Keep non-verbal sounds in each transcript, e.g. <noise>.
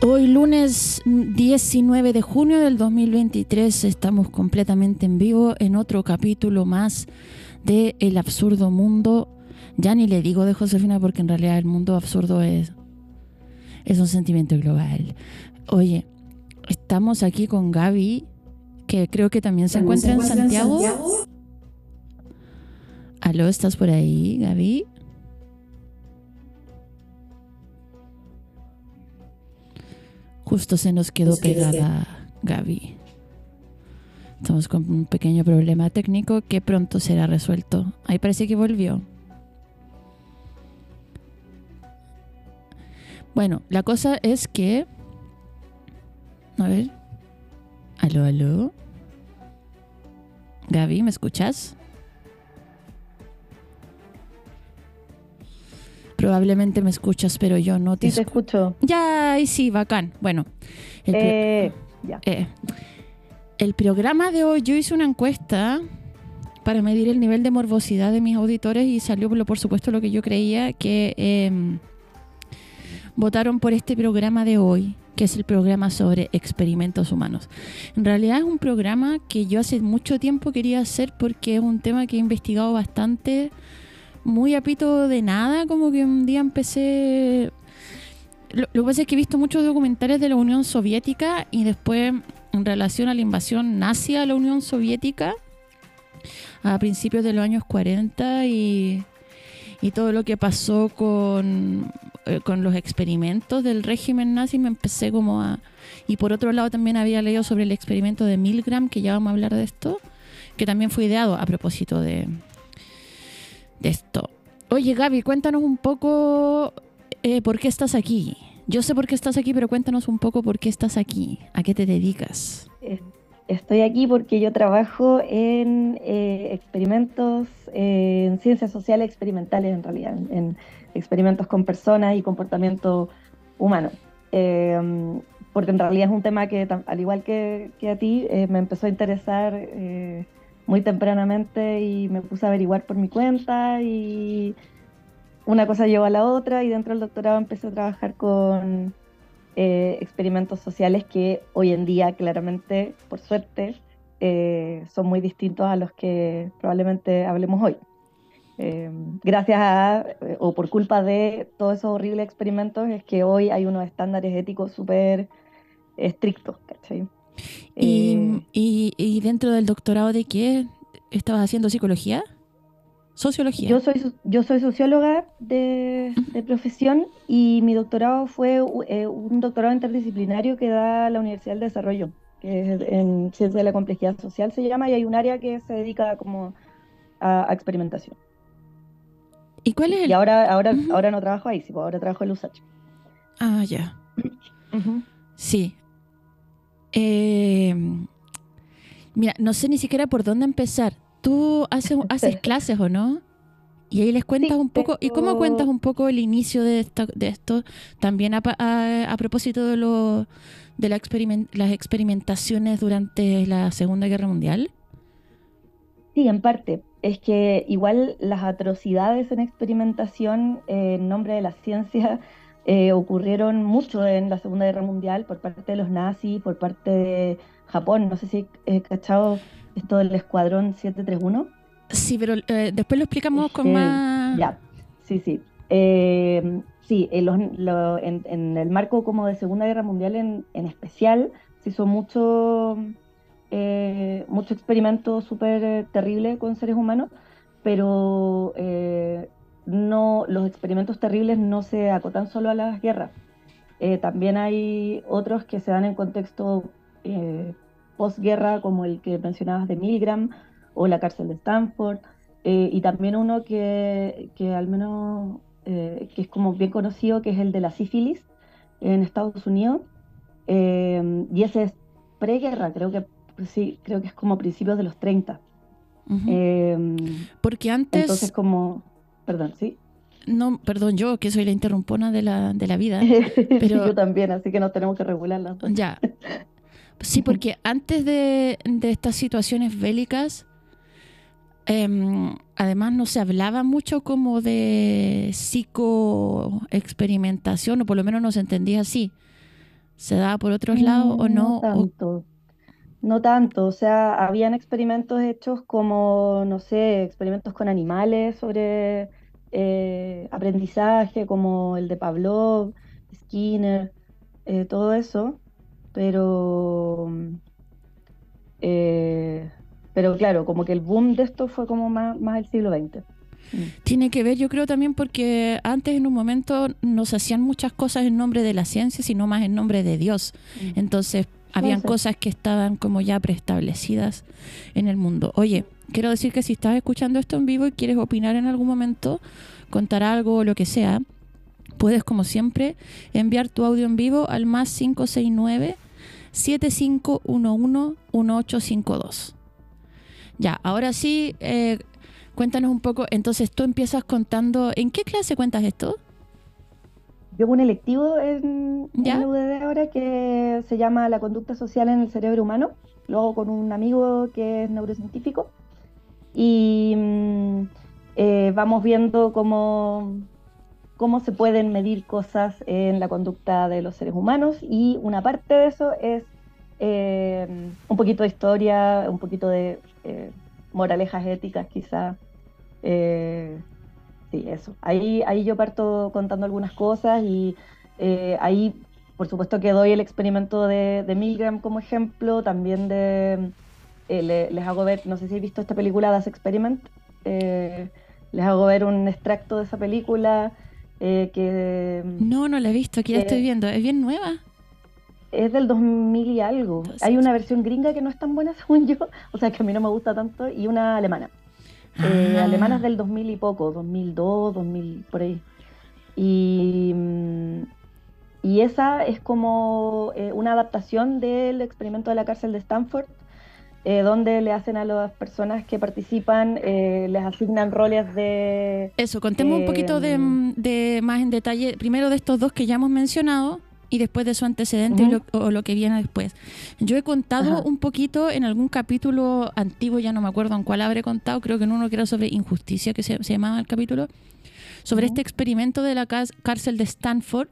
Hoy lunes 19 de junio del 2023 estamos completamente en vivo en otro capítulo más de El absurdo mundo. Ya ni le digo de Josefina porque en realidad el mundo absurdo es, es un sentimiento global. Oye, estamos aquí con Gaby, que creo que también se encuentra en Santiago. Aló, ¿estás por ahí, Gaby? Justo se nos quedó pegada Gaby. Estamos con un pequeño problema técnico que pronto será resuelto. Ahí parece que volvió. Bueno, la cosa es que... A ver. Aló, aló. Gaby, ¿me escuchas? Probablemente me escuchas, pero yo no te Sí, te escucho. Ya, ahí sí, bacán. Bueno, el, Eh, ya. eh, el programa de hoy, yo hice una encuesta para medir el nivel de morbosidad de mis auditores y salió, por supuesto, lo que yo creía que em, votaron por este programa de hoy, que es el programa sobre experimentos humanos. En realidad es un programa que yo hace mucho tiempo quería hacer porque es un tema que he investigado bastante, muy a pito de nada, como que un día empecé lo, que pasa es que he visto muchos documentales de la Unión Soviética y después en relación a la invasión nazi a la Unión Soviética a principios de los años 40 y, y todo lo que pasó con, eh, con los experimentos del régimen nazi me empecé como a... Y por otro lado también había leído sobre el experimento de Milgram, que ya vamos a hablar de esto, que también fue ideado a propósito de, esto. Oye Gaby, cuéntanos un poco eh, ¿por qué estás aquí? Yo sé por qué estás aquí, pero cuéntanos un poco por qué estás aquí. ¿A qué te dedicas? Es- Estoy aquí porque yo trabajo en eh, experimentos, eh, en ciencias sociales experimentales en realidad, en, en experimentos con personas y comportamiento humano. Eh, porque en realidad es un tema que, al igual que, que a ti, eh, me empezó a interesar muy tempranamente y me puse a averiguar por mi cuenta y una cosa llevó a la otra y dentro del doctorado empecé a trabajar con eh, experimentos sociales que hoy en día claramente, por suerte, eh, son muy distintos a los que probablemente hablemos hoy. Eh, gracias a, o por culpa de todos esos horribles experimentos, es que hoy hay unos estándares éticos súper estrictos, ¿cachai? Y, Eh, y- y dentro del doctorado de qué estabas haciendo psicología? Sociología. Yo soy, so- yo soy socióloga de, de profesión y mi doctorado fue eh, un doctorado interdisciplinario que da la Universidad del Desarrollo, que es en Ciencia de la Complejidad Social se llama, y hay un área que se dedica como a, a experimentación. ¿Y cuál es el...? Y ahora, ahora, ahora no trabajo ahí, sí, pues ahora trabajo en USACH. Ah, ya. Sí. Eh, mira, no sé ni siquiera por dónde empezar. Tú haces, haces <laughs> clases o no? Y ahí les cuentas Sí, un poco. ¿Y cómo cuentas un poco el inicio de, esta- de esto? También a, pa- a- a propósito de, lo, de la las experimentaciones durante la Segunda Guerra Mundial. Sí, en parte. Es que igual las atrocidades en experimentación eh, en nombre de la ciencia eh, ocurrieron mucho en la Segunda Guerra Mundial por parte de los nazis, por parte de Japón. No sé si he cachado esto del Escuadrón 731. Sí, pero eh, después lo explicamos con más... Ya, sí, sí. Eh, sí, en, los- lo- en- en el marco como de Segunda Guerra Mundial en, en especial, se hizo mucho, eh, mucho experimento súper eh, terrible con seres humanos, pero eh, no, los experimentos terribles no se acotan solo a las guerras. Eh, también hay otros que se dan en contexto eh, posguerra, como el que mencionabas de Milgram o la cárcel de Stanford, eh, y también uno que, que al menos eh, que es como bien conocido, que es el de la sífilis en Estados Unidos, eh, y ese es preguerra, creo que, pues sí, creo que es como principios de los 30. Ujú. Em, Porque antes, entonces como, perdón, sí. no, perdón, yo que soy la interrumpona de la, de la vida, <laughs> Pero- Yo también, así que nos tenemos que regular las dos. ya. Sí, porque antes de, de estas situaciones bélicas, em, además no se hablaba mucho como de psicoexperimentación, o por lo menos no se entendía así. ¿Se daba por otros lados o no? O- tanto. No tanto, o sea, habían experimentos hechos como, no sé, experimentos con animales sobre eh, aprendizaje, como el de Pavlov, Skinner, eh, todo eso, pero, mm, eh, pero claro, como que el boom de esto fue como más, más el siglo XX. Mm. Tiene que ver, yo creo también porque antes en un momento no se hacían muchas cosas en nombre de la ciencia, sino más en nombre de Dios. Entonces, habían cosas que estaban como ya preestablecidas en el mundo. Oye, quiero decir que si estás escuchando esto en vivo y quieres opinar en algún momento, contar algo o lo que sea, puedes como siempre enviar tu audio en vivo al más 569 7511 1852. Ya, ahora sí, eh, cuéntanos un poco. Entonces tú empiezas contando, ¿en qué clase cuentas esto? Yo hago un electivo en, en ¿Ya? la UDD ahora que se llama La conducta social en el cerebro humano. Lo hago con un amigo que es neurocientífico. Y mm, eh, vamos viendo cómo, cómo se pueden medir cosas en la conducta de los seres humanos. Y una parte de eso es eh, un poquito de historia, un poquito de eh, moralejas éticas quizá. Eh, Sí, eso. Ahí, ahí yo parto contando algunas cosas y eh, ahí, por supuesto, que doy el experimento de, de Milgram como ejemplo, también de, eh, le- les hago ver, no sé si he visto esta película, Das Experiment, eh, les hago ver un extracto de esa película eh, que No, no la he visto, aquí la Eh, estoy viendo. ¿Es bien nueva? es del 2000 y algo. Hay una versión gringa que no es tan buena <laughs> según yo, o sea que a mí no me gusta tanto, y una alemana. Eh, Ah. alemanas del 2000 y poco, 2002, 2000, por ahí. Y, mm, y esa es como eh, una adaptación del experimento de la cárcel de Stanford, eh, donde le hacen a las personas que participan, eh, les asignan roles de... Eso, contemos un poquito de, Em, de más en detalle, primero de estos dos que ya hemos mencionado y después de su antecedente Ujú. y lo- o lo que viene después. Yo he contado Ajá. un poquito en algún capítulo antiguo, ya no me acuerdo en cuál habré contado, creo que en uno que era sobre injusticia, que se, se llamaba el capítulo, sobre Ujú. este experimento de la cárcel de Stanford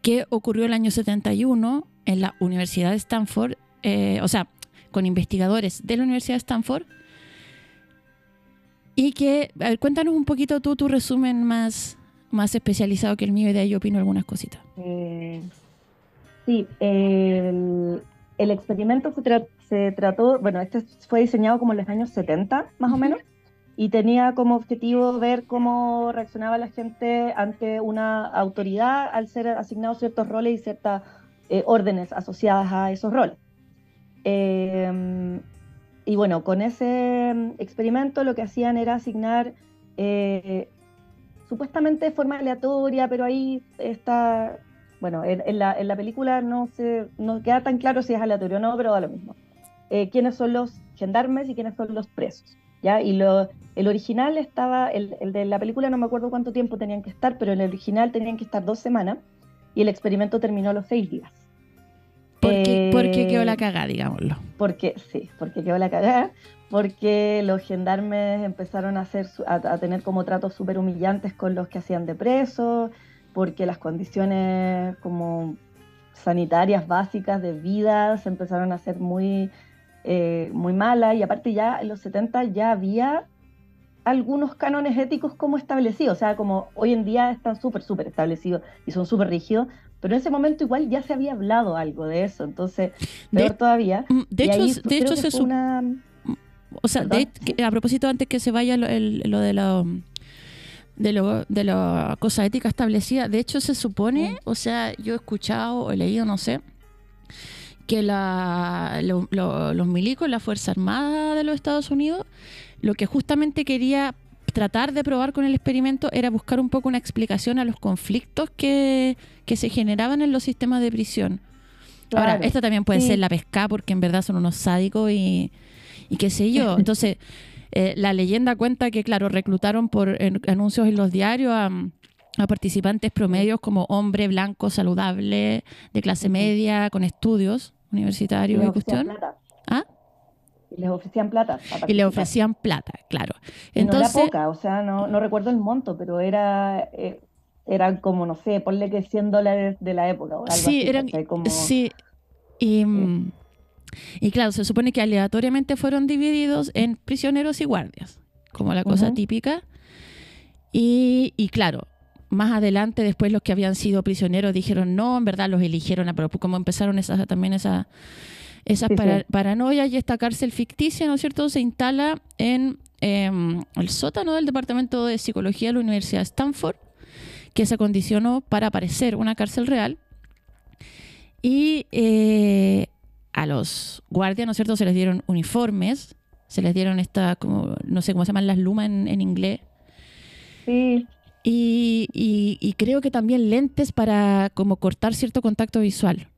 que ocurrió el año 71 en la Universidad de Stanford, eh, o sea, con investigadores de la Universidad de Stanford. Y que, a ver, cuéntanos un poquito tú tu resumen más, más especializado que el mío y de ahí yo opino algunas cositas. Eh, sí, el, el experimento se, tra- se trató, bueno, este fue diseñado como en los años 70, más o menos, y tenía como objetivo ver cómo reaccionaba la gente ante una autoridad al ser asignados ciertos roles y ciertas eh, órdenes asociadas a esos roles. Eh, y bueno, con ese mm, experimento lo que hacían era asignar eh, supuestamente de forma aleatoria, pero ahí está, bueno, en, en la, en la película no se no queda tan claro si es aleatorio o no, pero da lo mismo. Eh, quiénes son los gendarmes y quiénes son los presos, ¿ya? Y lo, el original estaba, el, el de la película no me acuerdo cuánto tiempo tenían que estar, pero en el original tenían que estar dos semanas y el experimento terminó los seis días. Porque, Eh, porque quedó la cagada, digámoslo. Porque, sí, porque quedó la cagada, porque los gendarmes empezaron a, hacer, a, a tener como tratos súper humillantes con los que hacían de presos, porque las condiciones como sanitarias básicas de vida se empezaron a hacer muy, eh, muy malas, y aparte ya en los 70 ya había algunos cánones éticos como establecidos, o sea, como hoy en día están súper, súper establecidos y son súper rígidos, pero en ese momento igual ya se había hablado algo de eso, entonces, De- peor todavía. Mm, De Y hecho, ahí de hecho se sup- una... O sea, de- ¿Perdón? que- a propósito, antes que se vaya lo, el- lo de la de lo de la cosa ética establecida, de hecho se supone, Mm. o sea, yo he escuchado o he leído, no sé, que la, lo- lo- los milicos, la Fuerza Armada de los Estados Unidos, lo que justamente quería tratar de probar con el experimento era buscar un poco una explicación a los conflictos que, que se generaban en los sistemas de prisión. Ahora, esta también puede sí. ser la pesca porque en verdad son unos sádicos y, y qué sé yo. <laughs> Entonces, eh, la leyenda cuenta que, claro, reclutaron por en- anuncios en los diarios a, a participantes promedios como hombre blanco, saludable, de clase media, con estudios universitarios y cuestión. plata. Y les ofrecían plata. Y le participar. ofrecían plata, claro. No era poca, o sea, no, no recuerdo el monto, pero era, eh, eran como, no sé, ponle que 100 dólares de la época o algo Sí, así, eran, ¿cachai? Como, sí. Y, y claro, se supone que aleatoriamente fueron divididos en prisioneros y guardias, como la cosa típica. Y, y claro, más adelante, después los que habían sido prisioneros dijeron no, en verdad los eligieron a propósito, como empezaron esas, también esa, esas Sí, sí. para- paranoias y esta cárcel ficticia, ¿no es cierto?, se instala en em, el sótano del Departamento de Psicología de la Universidad de Stanford, que se acondicionó para parecer una cárcel real. Y eh, a los guardias, ¿no es cierto?, se les dieron uniformes, se les dieron esta, como, no sé cómo se llaman las lumas en, en inglés, Sí, y, y- y creo que también lentes para como cortar cierto contacto visual.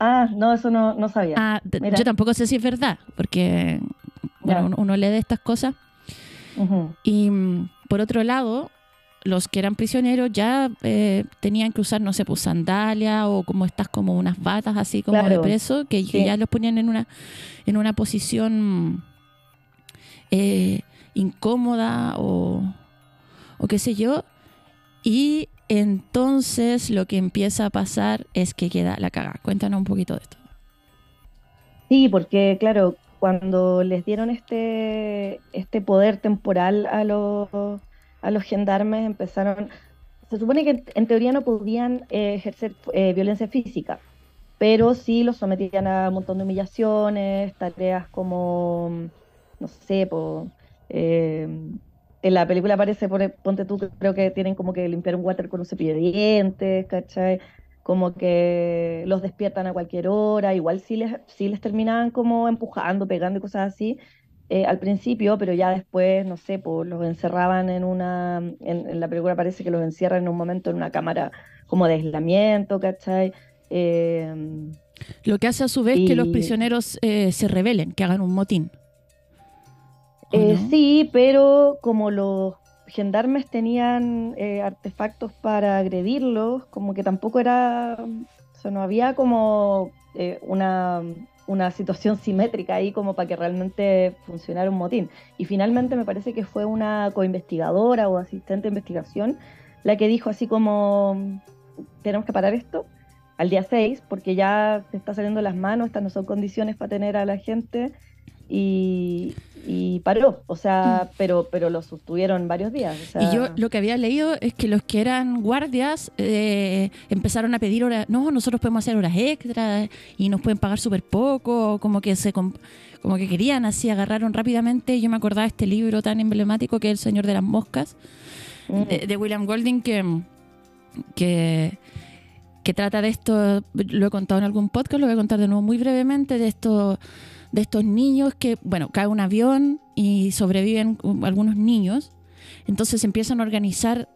Ah, no, eso no, no sabía. Ah, yo tampoco sé si es verdad, porque bueno, uno, uno lee de estas cosas. Y mm, por otro lado, los que eran prisioneros ya eh, tenían que usar, no sé, pues sandalias o como estas como unas batas así como de preso, que, ya los ponían en una, en una posición eh, incómoda o, o qué sé yo. Y entonces lo que empieza a pasar es que queda la cagada. Cuéntanos un poquito de esto. Sí, porque claro, cuando les dieron este, este poder temporal a los, a los gendarmes, empezaron, se supone que en teoría no podían eh, ejercer eh, violencia física, pero sí los sometían a un montón de humillaciones, tareas como, no sé, po, eh, en la película aparece, por, ponte tú, creo que tienen como que limpiar un water con un cepillo de dientes, ¿cachai? como que los despiertan a cualquier hora, igual sí les, sí les terminaban como empujando, pegando y cosas así eh, al principio, pero ya después, no sé, pues los encerraban en una, en, en la película parece que los encierran en un momento en una cámara como de aislamiento, ¿cachai? Eh, Lo que hace a su vez que los Y- prisioneros eh, se rebelen, que hagan un motín. ¿O Eh, no? Sí, pero como los gendarmes tenían eh, artefactos para agredirlos, como que tampoco era, o sea, no había como eh, una, una situación simétrica ahí como para que realmente funcionara un motín. Y finalmente me parece que fue una coinvestigadora o asistente de investigación la que dijo así como, tenemos que parar esto al día 6 porque ya se está saliendo las manos, estas no son condiciones para tener a la gente y, y paró, o sea, pero, pero lo sostuvieron varios días. o sea, Mm. Y yo lo que había leído es que los que eran guardias eh, empezaron a pedir horas, no, nosotros podemos hacer horas extras y nos pueden pagar súper poco, como que se com- como que querían así, agarraron rápidamente. Yo me acordaba de este libro tan emblemático que es El Señor de las Moscas, mm, de, de William Golding, que, que, que trata de esto, lo he contado en algún podcast, lo voy a contar de nuevo muy brevemente, de estos de estos niños que, bueno, cae un avión y sobreviven algunos niños, entonces empiezan a organizar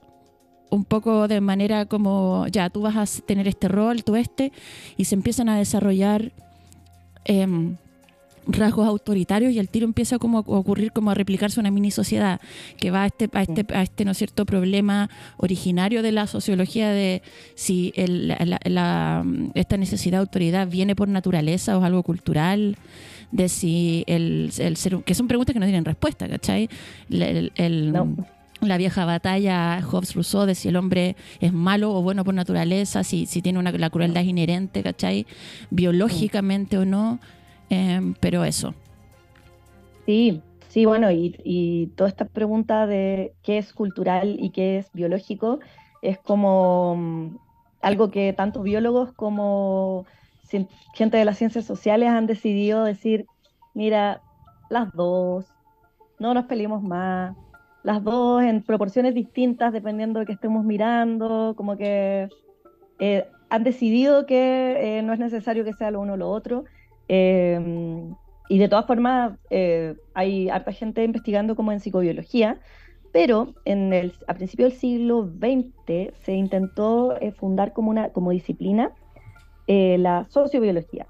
un poco de manera como, ya, tú vas a tener este rol, tú este, y se empiezan a desarrollar em, rasgos autoritarios y el tiro empieza como a ocurrir como a replicarse una mini sociedad que va a este a este a este no es cierto problema originario de la sociología de si el- la- la, esta necesidad de autoridad viene por naturaleza o es algo cultural de si el, el ser que son preguntas que no tienen respuesta ¿cachai? El- el- el- No. la vieja batalla Hobbes-Rousseau de si el hombre es malo o bueno por naturaleza, si, si tiene una, la crueldad es inherente, ¿cachai? Biológicamente o no, em, pero eso. Sí, sí, bueno, y, y toda esta pregunta de qué es cultural y qué es biológico es como mm, algo que tanto biólogos como gente de las ciencias sociales han decidido decir, mira, las dos, no nos peleemos más, las dos en proporciones distintas dependiendo de qué estemos mirando, como que eh, han decidido que eh, no es necesario que sea lo uno o lo otro. eh, y de todas formas, eh, hay harta gente investigando como en psicobiología, pero en el, a principios del siglo XX se intentó eh, fundar como una como disciplina eh, la sociobiología.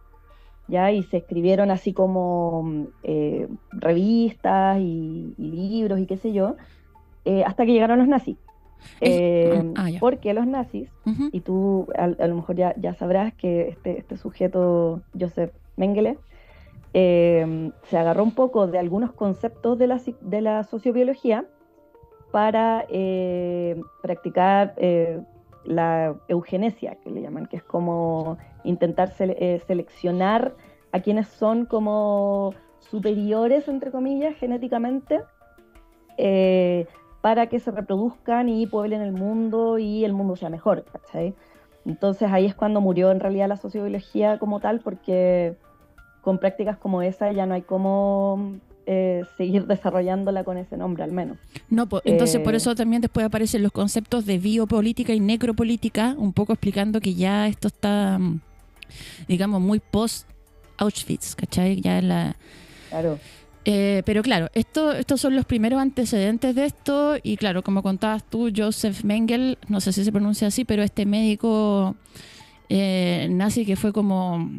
¿ya? Y se escribieron así como eh, revistas y, y libros y qué sé yo, eh, hasta que llegaron los nazis. Eh, ah, ya. porque los nazis, y tú a, a lo mejor ya, ya sabrás que este, este sujeto, Joseph Mengele, se agarró un poco de algunos conceptos de la, de la sociobiología para practicar la eugenesia, que le llaman, que es como intentar sele- eh, seleccionar a quienes son como superiores, entre comillas, genéticamente, eh, para que se reproduzcan y pueblen el mundo y el mundo sea mejor, ¿cachai? Entonces ahí es cuando murió en realidad la sociobiología como tal, porque con prácticas como esa ya no hay cómo eh, seguir desarrollándola con ese nombre al menos. No, po- entonces por Eh, eso también después aparecen los conceptos de biopolítica y necropolítica, un poco explicando que ya esto está, mm, digamos, muy post Auschwitz, ¿cachai? Ya en la, Claro. Eh, pero claro, esto, estos son los primeros antecedentes de esto y claro, como contabas tú, Joseph Mengele, no sé si se pronuncia así, pero este médico nazi que fue como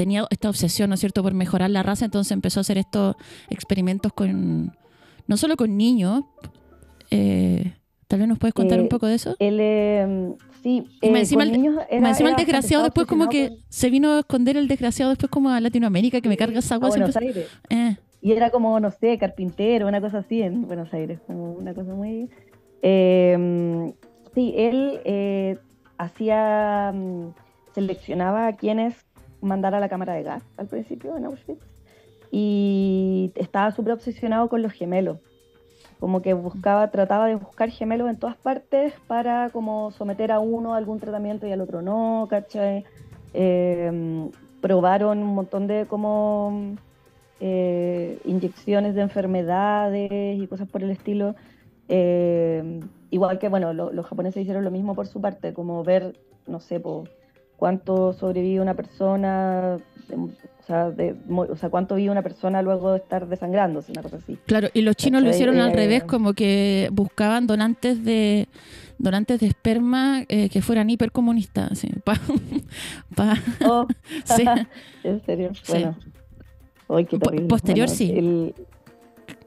tenía esta obsesión, ¿no es cierto?, por mejorar la raza, entonces empezó a hacer estos experimentos con, no solo con niños, eh, tal vez nos puedes contar Eh, un poco de eso. Eh, sí, Y encima el- era- Más encima el desgraciado después como que se vino a esconder el desgraciado después como a Latinoamérica, que me carga esa agua. Eh, Y era como, no sé, carpintero, una cosa así en Buenos Aires, como una cosa muy... Eh, sí, él hacía, mm, seleccionaba a quienes mandar a la cámara de gas al principio en Auschwitz y estaba súper obsesionado con los gemelos. Como que buscaba, trataba de buscar gemelos en todas partes para como someter a uno a algún tratamiento y al otro no, ¿cachai? Eh, probaron un montón de como eh, inyecciones de enfermedades y cosas por el estilo. Eh, igual que, bueno, lo- los japoneses hicieron lo mismo por su parte, como ver, no sé, po, cuánto sobrevive una persona, o, sea, de, mo- o sea, cuánto vive una persona luego de estar desangrándose, una cosa así. Claro, y los chinos lo hicieron al Eh, revés, como que buscaban donantes de donantes de esperma eh, que fueran hipercomunistas, así, <laughs> pa, pa- Oh, <laughs> sí. <laughs> ¿En serio? Sí. Bueno. Ay, qué Po- terrible. posterior, Bueno, sí. el-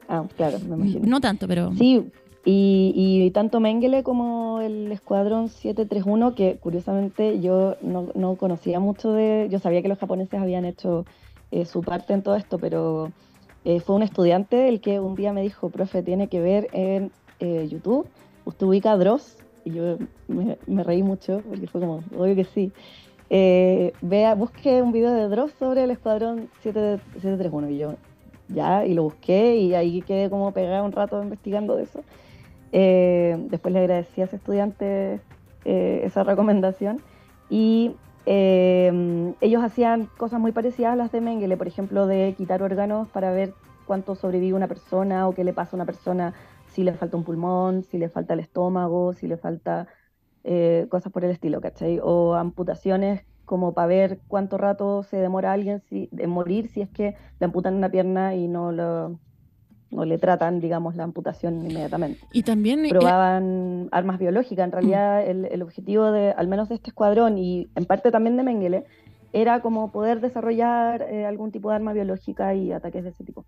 Ah, claro, me imagino. no tanto, pero Sí, y, tanto Mengele como el Escuadrón 731, que curiosamente yo no, no conocía mucho de... Yo sabía que los japoneses habían hecho eh, su parte en todo esto, pero eh, fue un estudiante el que un día me dijo, profe, tiene que ver en eh, YouTube, usted ubica Dross, y yo me, reí mucho, porque fue como, obvio que sí. Eh, vea, busque un video de Dross sobre el Escuadrón 7 731, y yo, ya, y lo busqué y ahí quedé como pegada un rato investigando de eso. Eh, después le agradecí a ese estudiante eh, esa recomendación y eh, ellos hacían cosas muy parecidas a las de Mengele, por ejemplo, de quitar órganos para ver cuánto sobrevive una persona o qué le pasa a una persona si le falta un pulmón, si le falta el estómago, si le falta cosas por el estilo, ¿cachai? O amputaciones como para ver cuánto rato se demora alguien si, en morir si es que le amputan una pierna y no, lo, no le tratan, digamos, la amputación inmediatamente. y también eh, Probaban armas biológicas, en realidad el, el objetivo de, al menos de este escuadrón y en parte también de Mengele, era como poder desarrollar eh, algún tipo de arma biológica y ataques de ese tipo.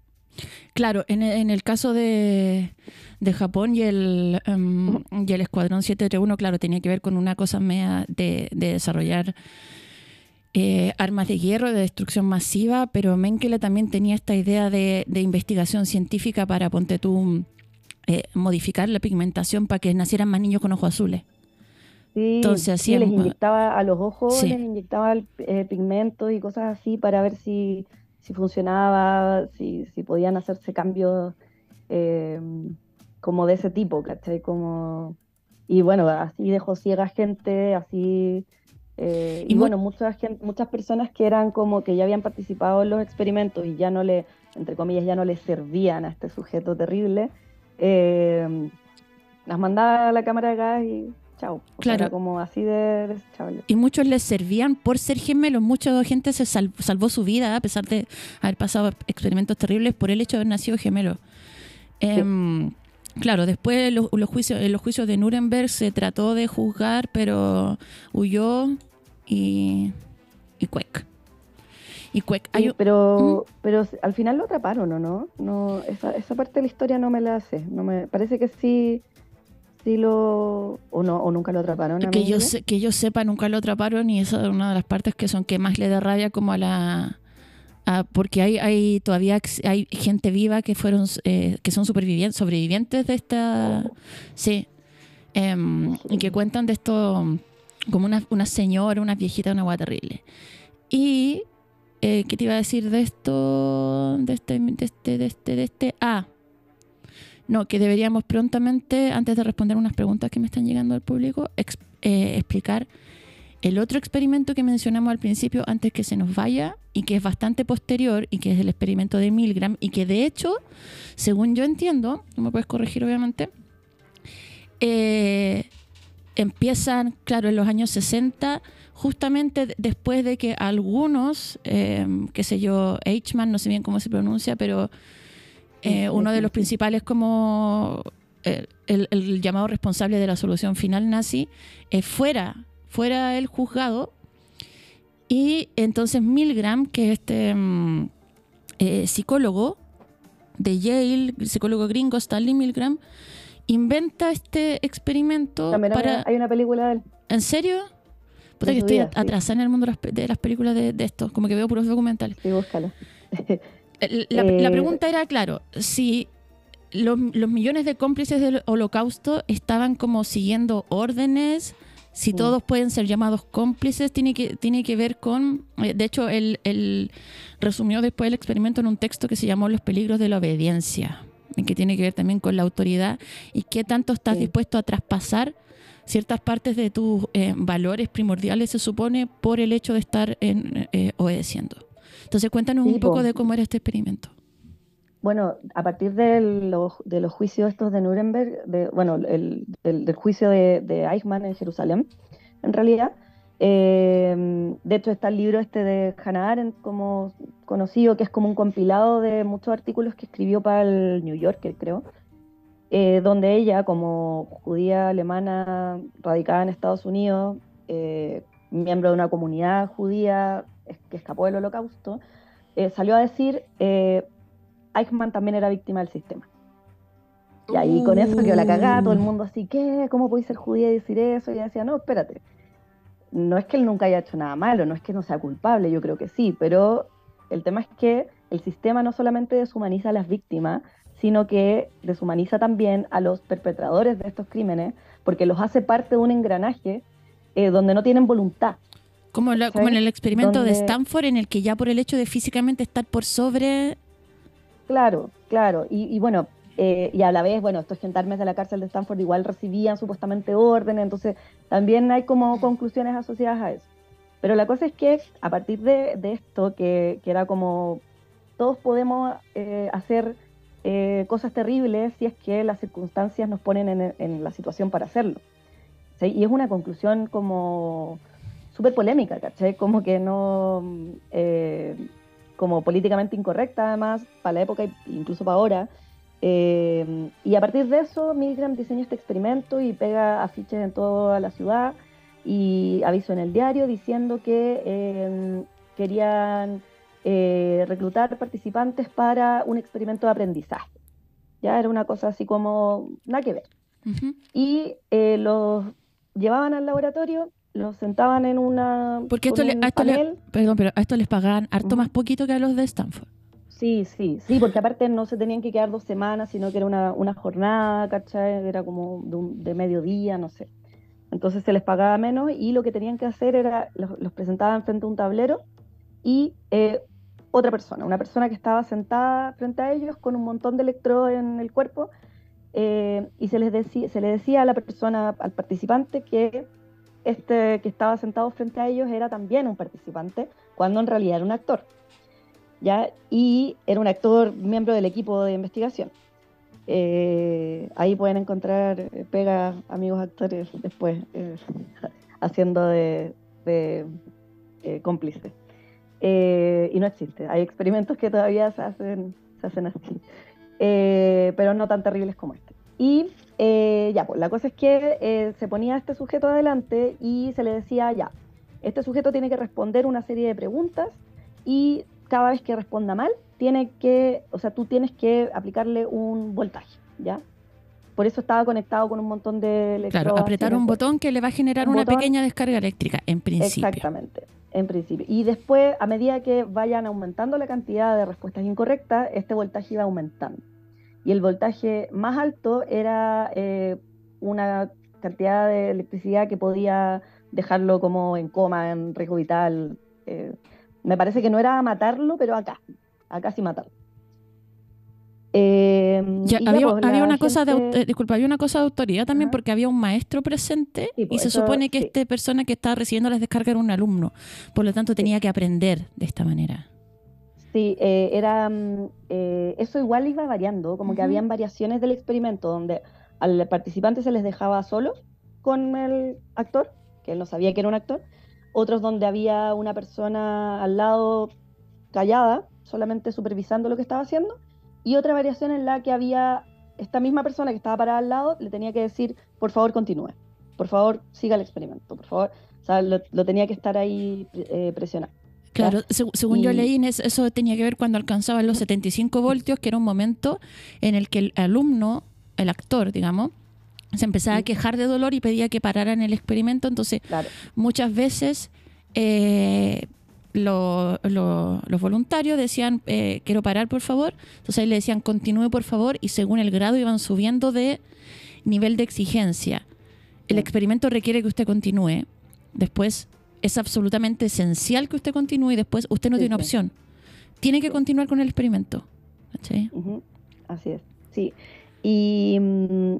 claro, en, el- en el caso de, de Japón y el em, y el escuadrón 731, claro, tenía que ver con una cosa media de, de desarrollar eh, armas de hierro, de destrucción masiva, pero Mengele también tenía esta idea de, de investigación científica para, ponte tú, eh, modificar la pigmentación para que nacieran más niños con ojos azules. Sí, Entonces sí, les inyectaba a los ojos, Sí. les inyectaba eh, pigmentos y cosas así para ver si, si funcionaba, si, si podían hacerse cambios eh, como de ese tipo, ¿cachai? Como, y bueno, así dejó ciega gente, así... eh, Y bueno, muchas, muchas personas que eran como que ya habían participado en los experimentos y ya no le, entre comillas, ya no le servían a este sujeto terrible, eh, las mandaba a la cámara de gas y chao. Claro. era como así de desechable. Y muchos les servían por ser gemelos. Mucha gente se sal- salvó su vida a pesar de haber pasado experimentos terribles por el hecho de haber nacido gemelo. Em, claro, después los, los juicios, en los juicios de Nuremberg se trató de juzgar, pero huyó y, y Quake. Y Sí, un- pero, pero s- al final lo atraparon, ¿o no? no esa, esa parte de la historia no me la sé. No me, parece que sí, sí lo... O, no, o nunca lo atraparon. a que yo, se- que yo sepa, nunca lo atraparon y esa es una de las partes que son que más le da rabia como a la... a- porque hay, hay todavía hay gente viva que fueron eh, que son supervivientes, sobrevivientes de esta... Sí. Em, y que cuentan de esto como una, una señora, una viejita, una agua terrible. Y... eh, ¿Qué te iba a decir de esto? De este, de este, de este, de este... Ah, no, que deberíamos prontamente, antes de responder unas preguntas que me están llegando al público, eh, explicar el otro experimento que mencionamos al principio antes que se nos vaya y que es bastante posterior y que es el experimento de Milgram y que de hecho, según yo entiendo, no me puedes corregir obviamente, eh, empiezan, claro, en los años 60, justamente después de que algunos, eh, qué sé yo, Eichmann, no sé bien cómo se pronuncia, pero eh, uno de los principales como eh, el, el llamado responsable de la solución final nazi, fuera, fuera el juzgado. Y entonces Milgram, que es este mm, eh, psicólogo de Yale, psicólogo gringo, Stanley Milgram, inventa este experimento También hay para... una- hay una película de él. ¿En serio? Puta que estoy vida, sí. atrasada en el mundo de las, películas de, de esto, como que veo puros documentales. Sí, búscalo. <laughs> La, la Eh, pregunta era, claro, si los, los millones de cómplices del holocausto estaban como siguiendo órdenes, si Mm. todos pueden ser llamados cómplices, tiene que, tiene que ver con... eh, De hecho, él, él resumió después el experimento en un texto que se llamó Los peligros de la obediencia, y que tiene que ver también con la autoridad y qué tanto estás Sí. dispuesto a traspasar ciertas partes de tus eh, valores primordiales, se supone, por el hecho de estar en, eh, obedeciendo. Entonces, cuéntanos Sí, un poco po. de cómo era este experimento. Bueno, a partir de los, juicios estos de Nuremberg, de, bueno, el, del- juicio de, Eichmann en Jerusalén, en realidad, eh, de hecho está el libro este de Hannah Arendt, como conocido, que es como un compilado de muchos artículos que escribió para el New Yorker, creo, eh, donde ella, como judía alemana radicada en Estados Unidos, eh, miembro de una comunidad judía que escapó del holocausto, eh, salió a decir, Eichmann también era víctima del sistema. Y ahí con eso quedó la cagada, todo el mundo así, ¿qué? ¿Cómo podéis ser judía y decir eso? Y ella decía, no, espérate. No es que él nunca haya hecho nada malo, no es que no sea culpable, yo creo que sí, pero el tema es que el sistema no solamente deshumaniza a las víctimas, sino que deshumaniza también a los perpetradores de estos crímenes, porque los hace parte de un engranaje eh, donde no tienen voluntad. Como, la- como en el experimento de Stanford, en el que ya por el hecho de físicamente estar por sobre... Claro, claro. Y, y bueno, eh, y a la vez, bueno, estos gendarmes de la cárcel de Stanford igual recibían supuestamente órdenes, entonces también hay como conclusiones asociadas a eso. Pero la cosa es que a partir de, de esto, que, que era como todos podemos eh, hacer eh, cosas terribles si es que las circunstancias nos ponen en, en la situación para hacerlo. ¿sí? Y es una conclusión como súper polémica, ¿cachai? Como que no, como políticamente incorrecta además, para la época e incluso para ahora. Eh, y a partir de eso, Milgram diseña este experimento y pega afiches en toda la ciudad y aviso en el diario diciendo que eh, querían eh, reclutar participantes para un experimento de aprendizaje. Ya era una cosa así como nada que ver. Ujú. Y eh, los llevaban al laboratorio, los sentaban en una Porque esto le- a esto le-. Perdón, pero a esto les pagaban harto más poquito que a los de Stanford. Sí, sí, sí, porque aparte no se tenían que quedar dos semanas, sino que era una, una jornada, ¿cachai? Era como de, un- de mediodía, no sé. Entonces se les pagaba menos y lo que tenían que hacer era, los, los presentaban frente a un tablero y eh, otra persona, una persona que estaba sentada frente a ellos con un montón de electrodos en el cuerpo eh, y se les decía, se le decía a la persona, al participante, que este que estaba sentado frente a ellos era también un participante, cuando en realidad era un actor. ¿ya? Y era un actor miembro del equipo de investigación. Eh, ahí pueden encontrar eh, pega amigos actores después eh, <laughs> haciendo de, de, eh, cómplices. Eh, y no existe. Hay experimentos que todavía se hacen, se hacen así, Eh, pero no tan terribles como este. Y eh, ya, pues la cosa es que eh, se ponía a este sujeto adelante y se le decía ya, este sujeto tiene que responder una serie de preguntas y cada vez que responda mal, tiene que, o sea, tú tienes que aplicarle un voltaje, ¿ya? Por eso estaba conectado con un montón de. Claro, apretar un botón que le va a generar Un una botón. pequeña descarga eléctrica, en principio. Exactamente, en principio. Y después, a medida que vayan aumentando la cantidad de respuestas incorrectas, este voltaje iba aumentando. Y el voltaje más alto era eh, una cantidad de electricidad que podía dejarlo como en coma, en riesgo vital. eh, me parece que no era matarlo, pero acá, acá sí matarlo. Eh, Ya, y ya, había, pues, había una cosa de, eh, disculpa, había una cosa de autoridad también porque había un maestro presente Sí, y pues, se eso- supone que sí. esta persona que estaba recibiendo las descargas era un alumno, por lo tanto tenía que aprender de esta manera. Sí, eh, era, mm, eh, eso igual iba variando, como que Ujú. habían variaciones del experimento donde al participante se les dejaba solos con el actor, que él no sabía que era un actor, otros donde había una persona al lado callada, solamente supervisando lo que estaba haciendo, y otra variación en la que había esta misma persona que estaba parada al lado, le tenía que decir, por favor, continúe, por favor, siga el experimento, por favor, o sea, lo, lo tenía que estar ahí eh, presionando. Claro, seg- según yo leí, Inés, eso tenía que ver cuando alcanzaban los 75 voltios, que era un momento en el que el alumno, el actor, digamos, se empezaba a quejar de dolor y pedía que pararan el experimento. Entonces, Claro, muchas veces eh, lo- lo- los voluntarios decían, eh, quiero parar, por favor. Entonces ahí le decían, continúe, por favor, y según el grado iban subiendo de nivel de exigencia. El Mm. experimento requiere que usted continúe. Después es absolutamente esencial que usted continúe y después usted no Sí, tiene sí. opción. Tiene que continuar con el experimento. Así es, sí. Y, mm,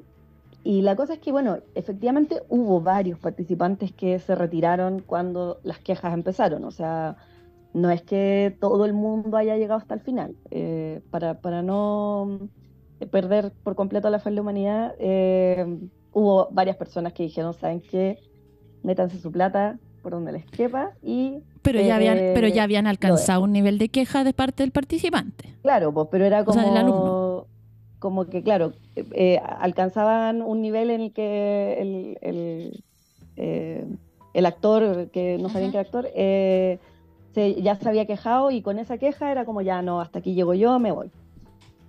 y la cosa es que, bueno, efectivamente hubo varios participantes que se retiraron cuando las quejas empezaron. O sea, no es que todo el mundo haya llegado hasta el final. Eh, para, para no mm, perder por completo la fe en la humanidad, eh, hubo varias personas que dijeron, ¿saben qué? Métanse su plata por donde les quepa y Pero ya habían, Eh, pero ya habían alcanzado un nivel de queja de parte del participante. Claro, pues, pero era O sea, como, del alumno. como que, claro, eh, eh, alcanzaban un nivel en el que el, el, eh, el actor, que no sabían era actor, se, ya se había quejado y con esa queja era como, ya no, hasta aquí llego yo, me voy.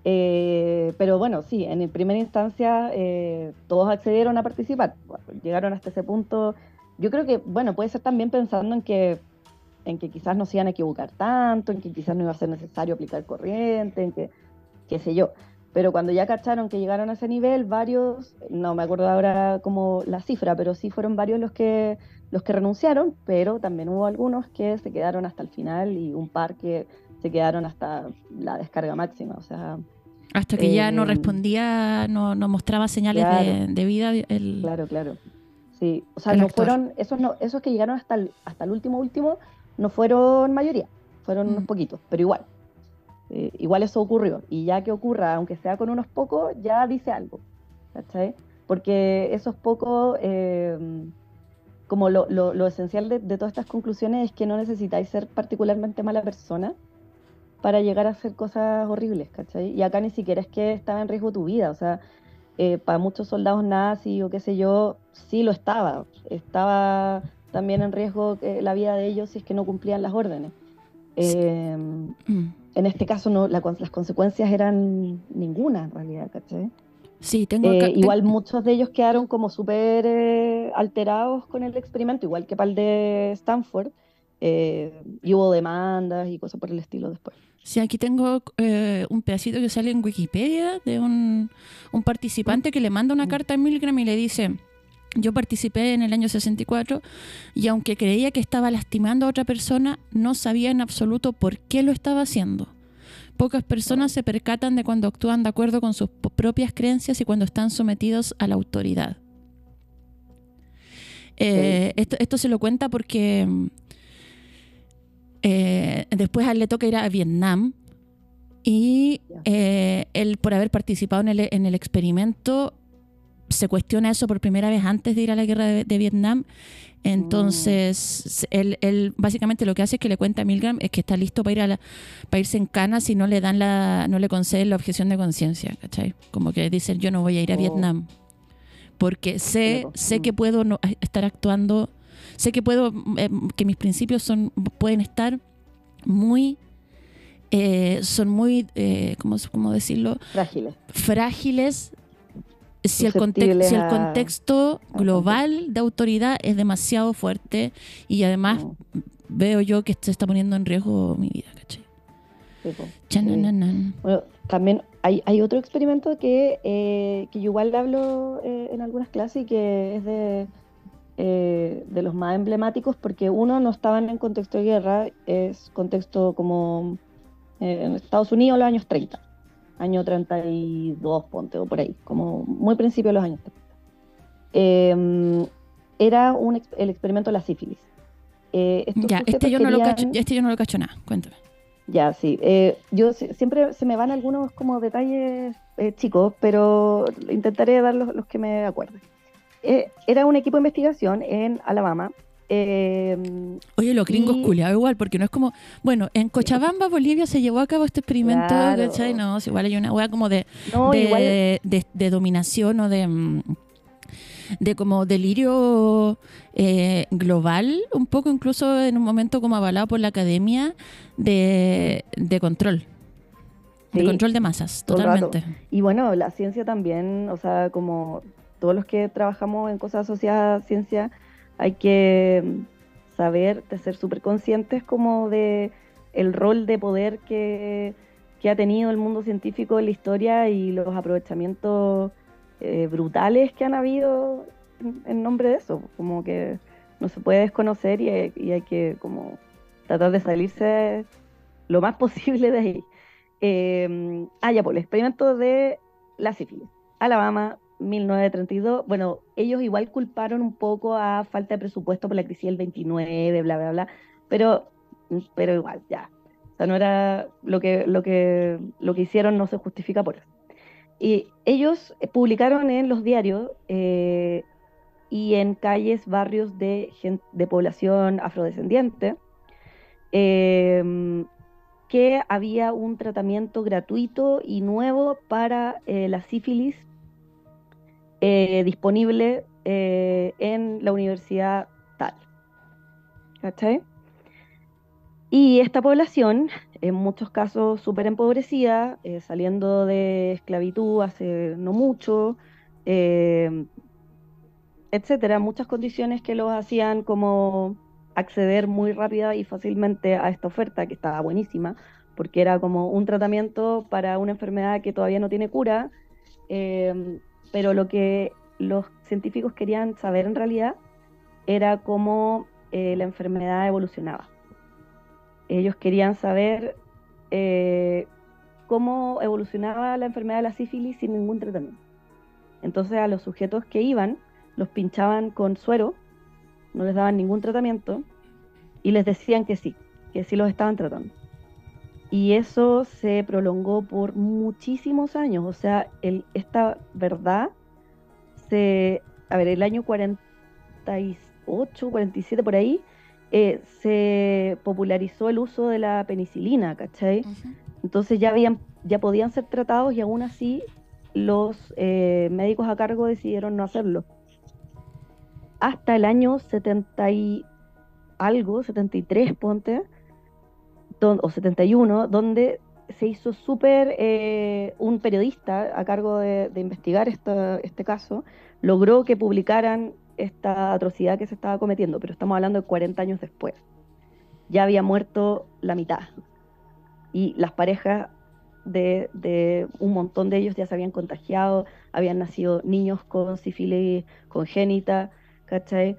Eh, pero bueno, sí, en primera instancia eh, todos accedieron a participar, Bueno, llegaron hasta ese punto. Yo creo que, bueno, puede ser también pensando en que en que quizás no se iban a equivocar tanto, en que quizás no iba a ser necesario aplicar corriente, en que, qué sé yo. Pero cuando ya cacharon que llegaron a ese nivel, varios, no me acuerdo ahora como la cifra, pero sí fueron varios los que, los que renunciaron, pero también hubo algunos que se quedaron hasta el final y un par que se quedaron hasta la descarga máxima. O sea, Hasta que ya no Eh, respondía, no, no mostraba señales de, vida. El, Claro, claro. Sí, o sea, El no actor. fueron, esos no, esos que llegaron hasta el, hasta el último último, no fueron mayoría, fueron Mm. unos poquitos, pero igual. Eh, igual eso ocurrió. Y ya que ocurra, aunque sea con unos pocos, ya dice algo. ¿Cachai? Porque esos pocos, eh, como lo, lo- lo esencial de, de todas estas conclusiones es que no necesitáis ser particularmente mala persona para llegar a hacer cosas horribles, ¿cachai? Y acá ni siquiera es que estaba en riesgo tu vida, o sea, eh, para muchos soldados nazis o qué sé yo, sí lo estaba. Estaba también en riesgo eh, la vida de ellos si es que no cumplían las órdenes. Eh, Mm. en este caso no, la las consecuencias eran ninguna en realidad, ¿cachai? Sí, tengo Eh, acá- te- igual muchos de ellos quedaron como súper eh, alterados con el experimento, igual que para el de Stanford, eh, y hubo demandas y cosas por el estilo después. Sí, aquí tengo eh, un pedacito que sale en Wikipedia de un, un participante que le manda una Mm. carta a Milgram y le dice, yo participé en el año 64 y aunque creía que estaba lastimando a otra persona, no sabía en absoluto por qué lo estaba haciendo. Pocas personas se percatan de cuando actúan de acuerdo con sus propias creencias y cuando están sometidos a la autoridad. Eh, esto, esto se lo cuenta porque eh, después a él le toca ir a Vietnam y eh, él por haber participado en el, en el experimento se cuestiona eso por primera vez antes de ir a la guerra de, de Vietnam. Entonces, él, él básicamente lo que hace es que le cuenta a Milgram es que está listo para ir a la, para irse en cana si no le dan la, no le conceden la objeción de conciencia, ¿cachai? Como que dicen yo no voy a ir a Oh. Vietnam. Porque sé, sé Mm. que puedo no- estar actuando, sé que puedo, eh, que mis principios son, pueden estar muy, eh, son muy, eh, ¿cómo, cómo decirlo? Frágiles. Frágiles si el, Susceptibles si el a- contexto a global de autoridad es demasiado fuerte y además No, veo yo que se está poniendo en riesgo mi vida, ¿cachai? sí. Bueno, también hay, hay otro experimento que, eh, que yo igual hablo eh, en algunas clases y que es de, eh, de los más emblemáticos porque uno no estaban en contexto de guerra, es contexto como eh, en Estados Unidos los años 30, año 32, ponte, o por ahí, como muy principio de los años 30. Eh, era un, el experimento de la sífilis. Eh, Ya, este yo, no lo querían- cacho, este yo no lo cacho nada, cuéntame. ya, sí. Eh, yo si- siempre se me van algunos como detalles eh, chicos, pero intentaré dar los, los que me acuerde. Eh, era un equipo de investigación en Alabama. eh, Oye, los gringos Y- culiados igual, porque no es como, bueno, en Cochabamba, Bolivia, se llevó a cabo este experimento, Claro. ¿cachai? No, igual hay una hueá como de, no, de, igual, de- de dominación o de, mm, de como delirio eh, global, un poco incluso en un momento como avalado por la academia de, de control. De control de masas, totalmente. y bueno, la ciencia también, o sea, como todos los que trabajamos en cosas asociadas a ciencia, hay que mm, saber, de ser súper conscientes como de el rol de poder que, que ha tenido el mundo científico en la historia y los aprovechamientos eh, brutales que han habido en, nombre de eso, como que no se puede desconocer y hay, y hay que como tratar de salirse lo más <laughs> posible de ahí. Eh, ah, ya, pues el experimento de la sífilis. Alabama, 1932. Bueno, ellos igual culparon un poco a falta de presupuesto por la crisis del 29, bla, bla, bla. Pero, pero igual, ya. O sea, no era lo que, lo que, lo que hicieron no se justifica por eso. Y ellos eh, publicaron en los diarios eh, y en calles, barrios de, gen- de población afrodescendiente eh, que había un tratamiento gratuito y nuevo para eh, la sífilis eh, disponible eh, en la universidad tal. ¿Cachai? Y esta población, en muchos casos súper empobrecida, eh, saliendo de esclavitud hace no mucho, etcétera, muchas condiciones que los hacían como acceder muy rápida y fácilmente a esta oferta, que estaba buenísima, porque era como un tratamiento para una enfermedad que todavía no tiene cura, eh, pero lo que los científicos querían saber en realidad era cómo eh, la enfermedad evolucionaba. Ellos querían saber eh, cómo evolucionaba la enfermedad de la sífilis sin ningún tratamiento. Entonces a los sujetos que iban los pinchaban con suero, no les daban ningún tratamiento y les decían que sí, que sí los estaban tratando. Y eso se prolongó por muchísimos años. O sea, el, esta verdad se. A ver, el año 48, 47 por ahí, eh, se popularizó el uso de la penicilina, ¿cachai? Entonces ya, habían, ya podían ser tratados y aún así los eh, médicos a cargo decidieron no hacerlo. Hasta el año 70 y algo, 73, ponte, o 71, donde se hizo súper, eh, un periodista a cargo de, de investigar esta- este caso, logró que publicaran esta atrocidad que se estaba cometiendo, pero estamos hablando de 40 años después. Ya había muerto la mitad. Y las parejas de, de un montón de ellos ya se habían contagiado, habían nacido niños con sífilis congénita, ¿cachai?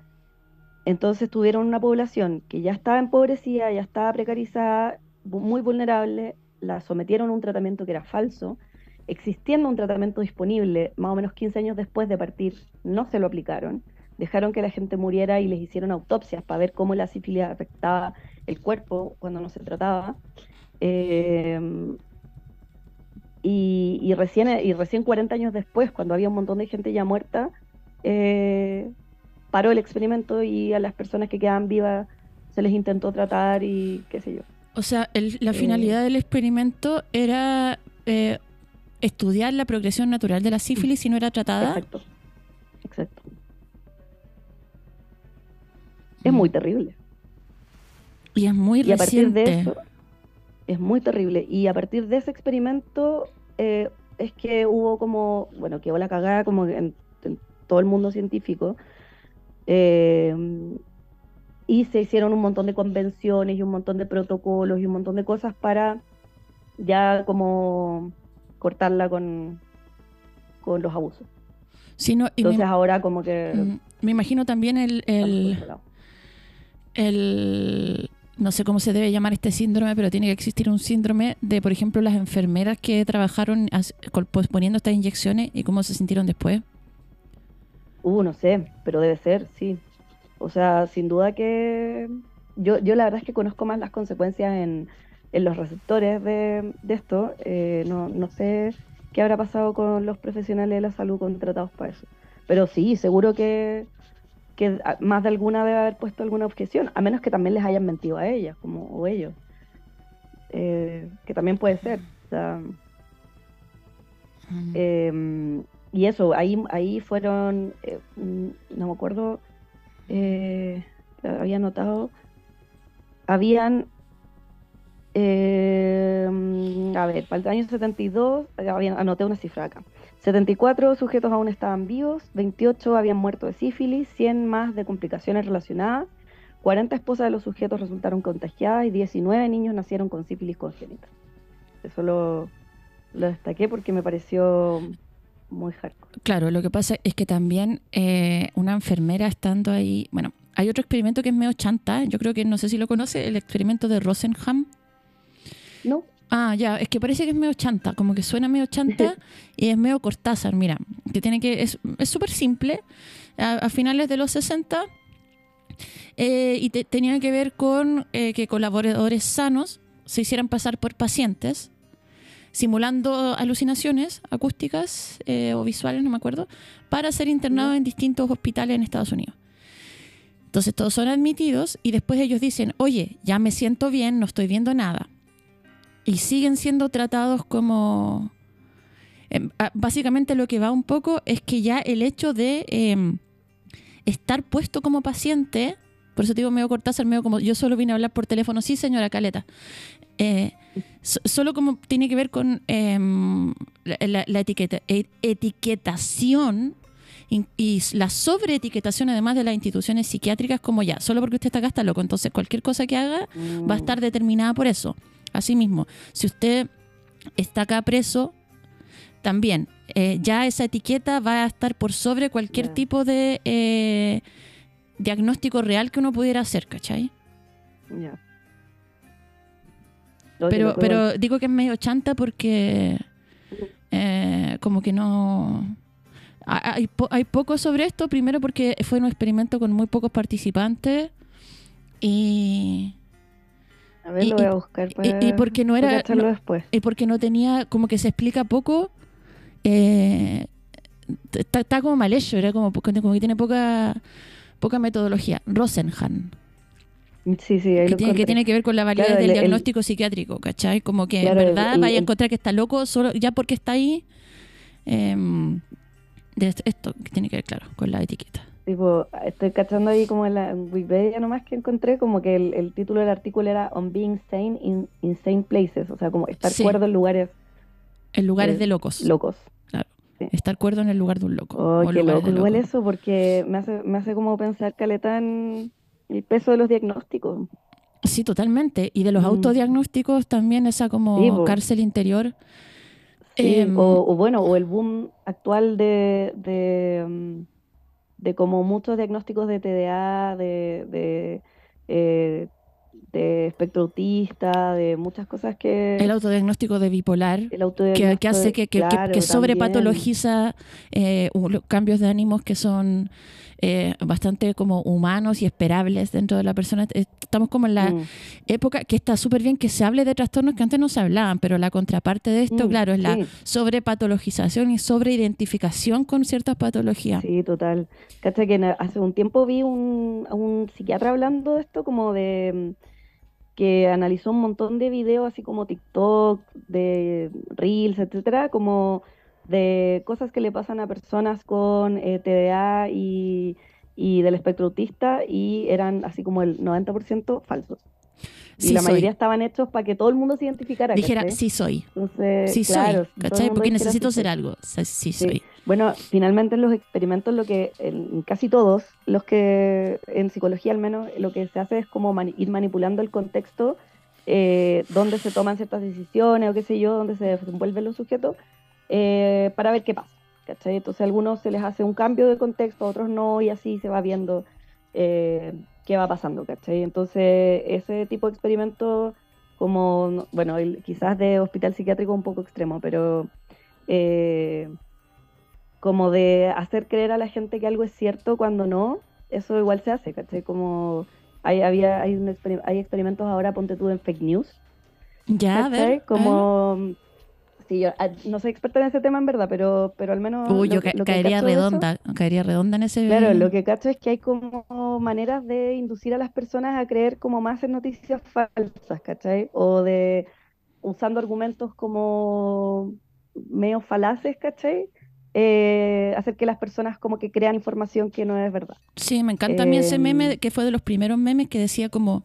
Entonces tuvieron una población que ya estaba empobrecida, ya estaba precarizada, muy vulnerable, la sometieron a un tratamiento que era falso, existiendo un tratamiento disponible más o menos 15 años después de partir, no se lo aplicaron, dejaron que la gente muriera y les hicieron autopsias para ver cómo la sífilis afectaba el cuerpo cuando no se trataba. Y, y recién, y recién 40 años después, cuando había un montón de gente ya muerta, eh, paró el experimento y a las personas que quedaban vivas se les intentó tratar y qué sé yo. O sea, el- la Eh. finalidad del experimento era eh, estudiar la progresión natural de la sífilis si no era tratada. Exacto. Exacto. Es Mm. muy terrible. Y es muy Y a partir de eso, es muy terrible. Y a partir de ese experimento, eh, es que hubo como, bueno, quedó la cagada como en, en todo el mundo científico. Eh, y se hicieron un montón de convenciones y un montón de protocolos y un montón de cosas para ya como cortarla con, con los abusos. Sí, no, y me- Entonces ahora como que... Me imagino también el, el, el- no sé cómo se debe llamar este síndrome, pero tiene que existir un síndrome de, por ejemplo, las enfermeras que trabajaron poniendo estas inyecciones y cómo se sintieron después. Uh, no sé, pero debe ser, sí. O sea, sin duda que yo, yo la verdad es que conozco más las consecuencias en, en los receptores de, de esto. Eh, no, no sé qué habrá pasado con los profesionales de la salud contratados para eso. Pero sí, seguro que, que más de alguna debe haber puesto alguna objeción, a menos que también les hayan mentido a ellas, como o ellos. Eh, que también puede ser. O sea, Mm. eh, y eso, ahí, ahí fueron, eh, mm, no me acuerdo, eh, había notado, habían, eh, a ver, para el año 72, eh, habían, anoté una cifra acá, 74 sujetos aún estaban vivos, 28 habían muerto de sífilis, 100 más de complicaciones relacionadas, 40 esposas de los sujetos resultaron contagiadas y 19 niños nacieron con sífilis congénita. Eso lo, lo destaqué porque me pareció muy hardcore. Claro, lo que pasa es que también eh, una enfermera estando ahí, bueno, hay otro experimento que es medio chanta, yo creo que no sé si lo conoce, el experimento de Rosenham. ¿No? Ah, ya, es que parece que es medio chanta, como que suena medio chanta <laughs> y es medio Cortázar, mira, que tiene que, es es súper simple, a, a finales de los 60 eh, y te- tenía que ver con eh, que colaboradores sanos se hicieran pasar por pacientes simulando alucinaciones acústicas eh, o visuales, no me acuerdo, para ser internados Ya. en distintos hospitales en Estados Unidos. Entonces todos son admitidos y después ellos dicen, oye, ya me siento bien, no estoy viendo nada. Y siguen siendo tratados como... em, básicamente lo que va un poco es que ya el hecho de em, estar puesto como paciente, por eso te digo medio Cortázar, medio como yo solo vine a hablar por teléfono, sí señora Caleta, eh, so- solo como tiene que ver con em, la, etiqueta, e- etiquetación y la sobreetiquetación además de las instituciones psiquiátricas como ya, solo porque usted está acá está loco, entonces cualquier cosa que haga va a Mm, estar determinada por eso. Asimismo, si usted está acá preso, también eh, ya esa etiqueta va a estar por sobre cualquier tipo de eh, diagnóstico real que uno pudiera hacer, ¿cachai? Ya. Pero, pero digo que es medio chanta porque eh, como que no... ha- Hay, po- hay poco sobre esto, primero porque fue un experimento con muy pocos participantes y, A ver, y- lo voy a buscar para, y- y porque no era... no- después. y porque no tenía, como que se explica poco, eh, está, está como mal hecho, era como, como que tiene poca poca metodología. Rosenhan, Sí, sí, ahí que lo tiene, que tiene que ver con la validez Claro, del el- el- diagnóstico psiquiátrico, ¿cachai? Como que Claro, en verdad el- vaya a encontrar que está loco solo ya porque está ahí. em, de esto- esto que tiene que ver, claro, con la etiqueta. Tipo, estoy cachando ahí como en la Wikipedia nomás que encontré, como que el, el título del artículo era On Being Sane in Insane Places, o sea, como estar Sí. cuerdo en lugares En lugares Eh, de locos. locos. Estar cuerdo en el lugar de un loco. Oh, o qué loco, igual eso, porque me hace, me hace como pensar caleta en el peso de los diagnósticos. Sí, totalmente. Y de los Mm. autodiagnósticos también esa como Sí, cárcel interior. Sí, Em, o, o bueno, o el boom actual de, de, mm, de como muchos diagnósticos de TDA, de, de, eh, de espectro autista, de muchas cosas que el autodiagnóstico de bipolar. el Que, autodiagnóstico que hace que, que, que- claro, que también. sobrepatologiza eh, cambios de ánimos que son eh, bastante como humanos y esperables dentro de la persona. Eh, Estamos como en la Mm, época que está súper bien que se hable de trastornos que antes no se hablaban, pero la contraparte de esto, mm, claro, es la sí, sobrepatologización y sobreidentificación con ciertas patologías. sí, total. Cacha que hace un tiempo vi un, a un psiquiatra hablando de esto, como de mm, que analizó un montón de videos así como TikTok, de Reels, etcétera, como de cosas que le pasan a personas con eh, TDA y, y del espectro autista y eran así como el 90% falsos. Y Sí la soy. mayoría estaban hechos para que todo el mundo se identificara. Dijera, ¿cachai? sí soy. Entonces, Sí claro, soy. ¿Cachai? Porque necesito ser algo. Sí Sí. soy. Bueno, finalmente en los experimentos, lo que en casi todos, los que en psicología al menos, lo que se hace es como mani- ir manipulando el contexto eh, donde se toman ciertas decisiones o qué sé yo, donde se desenvuelven los sujetos, eh, para ver qué pasa. ¿cachai? Entonces a algunos se les hace un cambio de contexto, a otros no, y así se va viendo eh, qué va pasando. ¿cachai? Entonces ese tipo de experimento, como, no- bueno, el- quizás de hospital psiquiátrico un poco extremo, pero... eh, como de hacer creer a la gente que algo es cierto cuando no, eso igual se hace, ¿cachai? Como hay, había, hay, un exper- hay experimentos ahora, ponte tú en fake news, Ya, a ¿cachai? ver. Como, sí, yo ah, no soy experta en ese tema en verdad, pero, pero al menos... Uy, yo ca- caería eso- redonda. Caería redonda en ese. Claro, lo que cacho es que hay como maneras de inducir a las personas a creer como más en noticias falsas, ¿cachai? O de usando argumentos como medio falaces, ¿cachai? Eh, hacer que las personas como que crean información que no es verdad. Sí, me encanta a mí ese Em, meme que fue de los primeros memes que decía como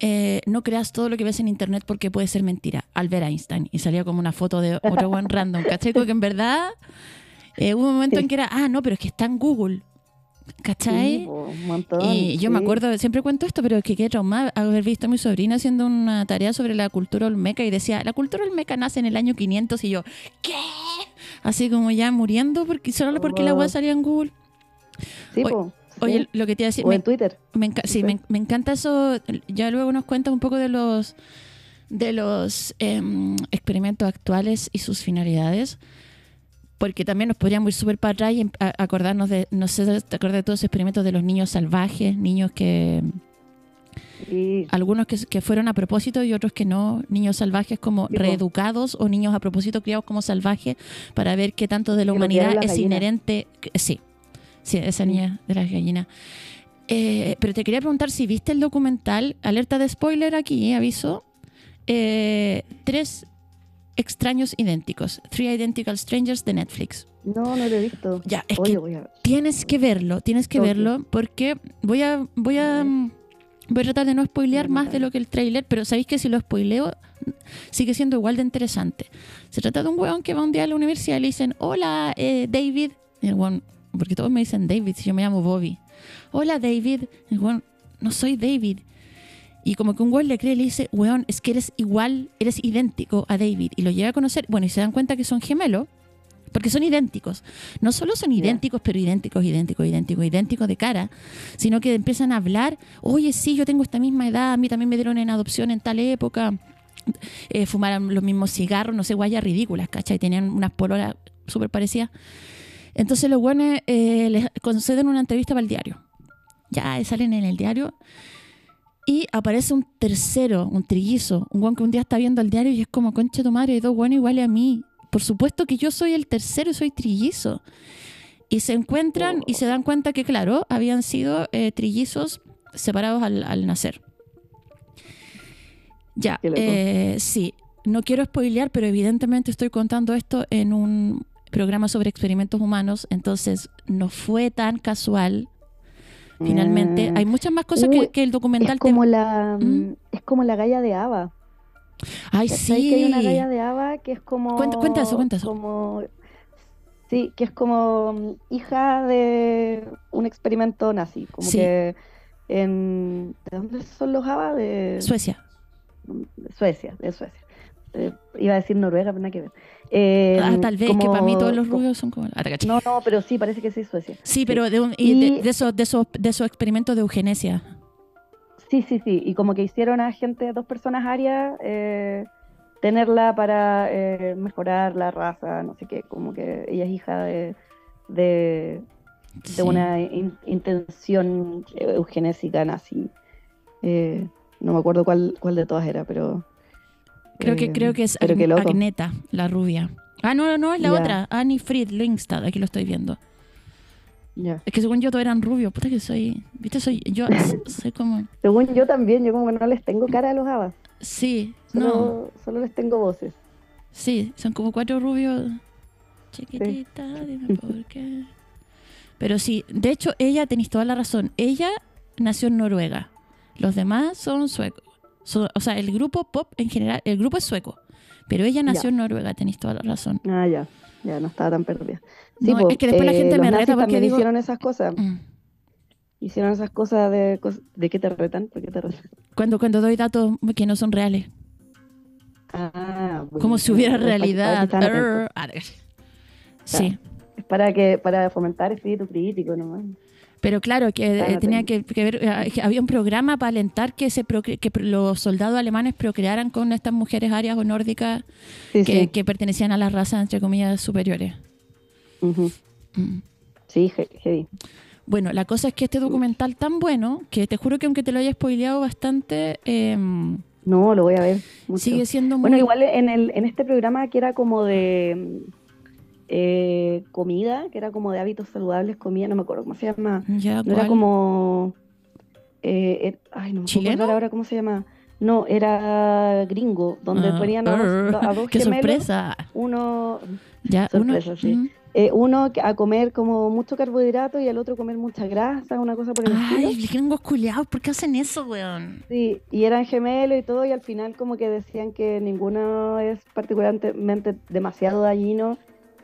eh, no creas todo lo que ves en internet porque puede ser mentira. Albert Einstein. Y salía como una foto de otro one random. ¿Cachai? Como que en verdad eh, hubo un momento Sí. en que era, ah, no, pero es que está en Google. ¿Cachai? Sí, po, un montón. Y yo me acuerdo, siempre cuento esto, pero es que quedé traumada haber visto a mi sobrina haciendo una tarea sobre la cultura olmeca y decía, la cultura olmeca nace en el año 500 y yo, ¿qué? Así como ya muriendo porque solo porque la web Oh. salía en Google. Sí, po, sí. Oye, lo que te iba a decir, o me, en Twitter. me enca- sí, me, me encanta eso. Ya luego nos cuentas un poco de los de los em, experimentos actuales y sus finalidades. Porque también nos podríamos ir súper para atrás y em- acordarnos de, no sé, ¿te acuerdas de todos esos experimentos de los niños salvajes? Niños que, Sí, algunos que, que fueron a propósito y otros que no, niños salvajes como Sí, reeducados o niños a propósito criados como salvajes para ver qué tanto de la humanidad es inherente. Sí, sí, esa niña de las gallinas. Eh, pero te quería preguntar si viste el documental, alerta de spoiler aquí, eh, aviso. Eh, tres extraños idénticos, Three Identical Strangers de Netflix. no, no lo he visto. Ya, es Oye, que voy a ver. Tienes que verlo, tienes que verlo, porque voy a, voy a, voy a tratar de no spoilear más de lo que el tráiler, pero sabéis que si lo spoileo, sigue siendo igual de interesante. Se trata de un weón que va un día a la universidad y le dicen, hola, eh, David. Y el weón, porque todos me dicen David, si yo me llamo Bobby. Hola, David. Y el weón, no soy David. Y como que un weón le cree y le dice, weón, es que eres igual, eres idéntico a David. Y lo llega a conocer, bueno, y se dan cuenta que son gemelos, porque son idénticos. No solo son idénticos, pero idénticos, idénticos, idénticos, idénticos de cara, sino que empiezan a hablar, oye, sí, yo tengo esta misma edad, a mí también me dieron en adopción en tal época, eh, fumaron los mismos cigarros, no sé, guayas ridículas, ¿cachai? Tenían unas pololas súper parecidas. Entonces los buenos eh, les conceden una entrevista para el diario. Ya eh, salen en el diario y aparece un tercero, un trillizo, un guan que un día está viendo el diario y es como, concha tu madre, hay dos buenos iguales a mí. Por supuesto que yo soy el tercero y soy trillizo. Y se encuentran y se dan cuenta que, claro, habían sido eh, trillizos separados al, al nacer. Ya, eh, sí. No quiero spoilear, pero evidentemente estoy contando esto en un programa sobre experimentos humanos, entonces no fue tan casual. Finalmente, Mm. hay muchas más cosas que, que el documental es como te... la ¿Mm? es como la galla de Ava. Ay, sí. Que hay una galla de Ava que es como Cuenta- cuenta eso, cuenta eso. como sí, que es como mm, hija de un experimento nazi, como Sí. que en ¿de dónde son los Ava? De, Suecia. Suecia, de Suecia. Eh, iba a decir Noruega, pero nada que ver. Eh, ah, tal vez, que para mí todos los rubios son como... Ah. No, no, pero sí, parece que sí es Suecia. Sí, pero de, un- y de, Y- de esos, de, esos, de esos experimentos de eugenesia. Sí, sí, sí. Y como que hicieron a gente, dos personas arias, eh, tenerla para eh, mejorar la raza, no sé qué. Como que ella es hija de, de, de Sí. una in- intención eugenésica nazi. No me acuerdo cuál, cuál de todas era, pero. Creo que, creo que es Ag-. Agneta, la rubia. Ah, no, no, es la otra. Annie Fried Lingstad, aquí lo estoy viendo. Es que según yo todos eran rubios. Puta que soy... ¿Viste? Soy... Yo <laughs> soy como... Según yo también, yo como que no les tengo cara a los habas. Sí, no. Solo, solo les tengo voces. Sí, son como cuatro rubios. Chiquitita, dime por <laughs> qué. Pero sí, de hecho, ella, tenéis toda la razón. Ella nació en Noruega. Los demás son suecos. So- o sea, el grupo pop en general, el grupo es sueco. Pero ella nació Ya. en Noruega, tenéis toda la razón. Ah, ya, ya no estaba tan perdida. No, po, es que después la gente los me reta porque digo- hicieron esas cosas. Mm. Hicieron esas cosas de de qué te retan, ¿por qué te retan? Cuando, cuando doy datos que no son reales. Ah, bueno, Como si hubiera para- para realidad. arr. Sí. Es para que para fomentar espíritu crítico nomás. Pero claro, que eh, Claro, tenía que, que ver, eh, que había un programa para alentar que, se procre- que los soldados alemanes procrearan con estas mujeres arias o nórdicas Sí, que, sí. que pertenecían a las razas, entre comillas, superiores. Ujú. Mm. Sí, he- heavy. Bueno, la cosa es que este documental tan bueno, que te juro que aunque te lo haya spoileado bastante, em, No, lo voy a ver. mucho. sigue siendo muy... Bueno, igual en, el, en este programa que era como de eh, comida, que era como de hábitos saludables, comida, no me acuerdo cómo se llama. No era como. eh, er- ay, no me acordar ahora cómo se llama. No, era gringo, donde Ah, ponían a dos, a dos ¡Qué gemelos. sorpresa! Uno, Ya, Sorpresa, uno, sí. mm. eh, uno que- a comer como mucho carbohidrato y el otro comer mucha grasa, una cosa por el estilo. Ay, gringos culiados, ¿por qué hacen eso, weón? Sí, y eran gemelos y todo, y al final como que decían que ninguno es particularmente demasiado dañino,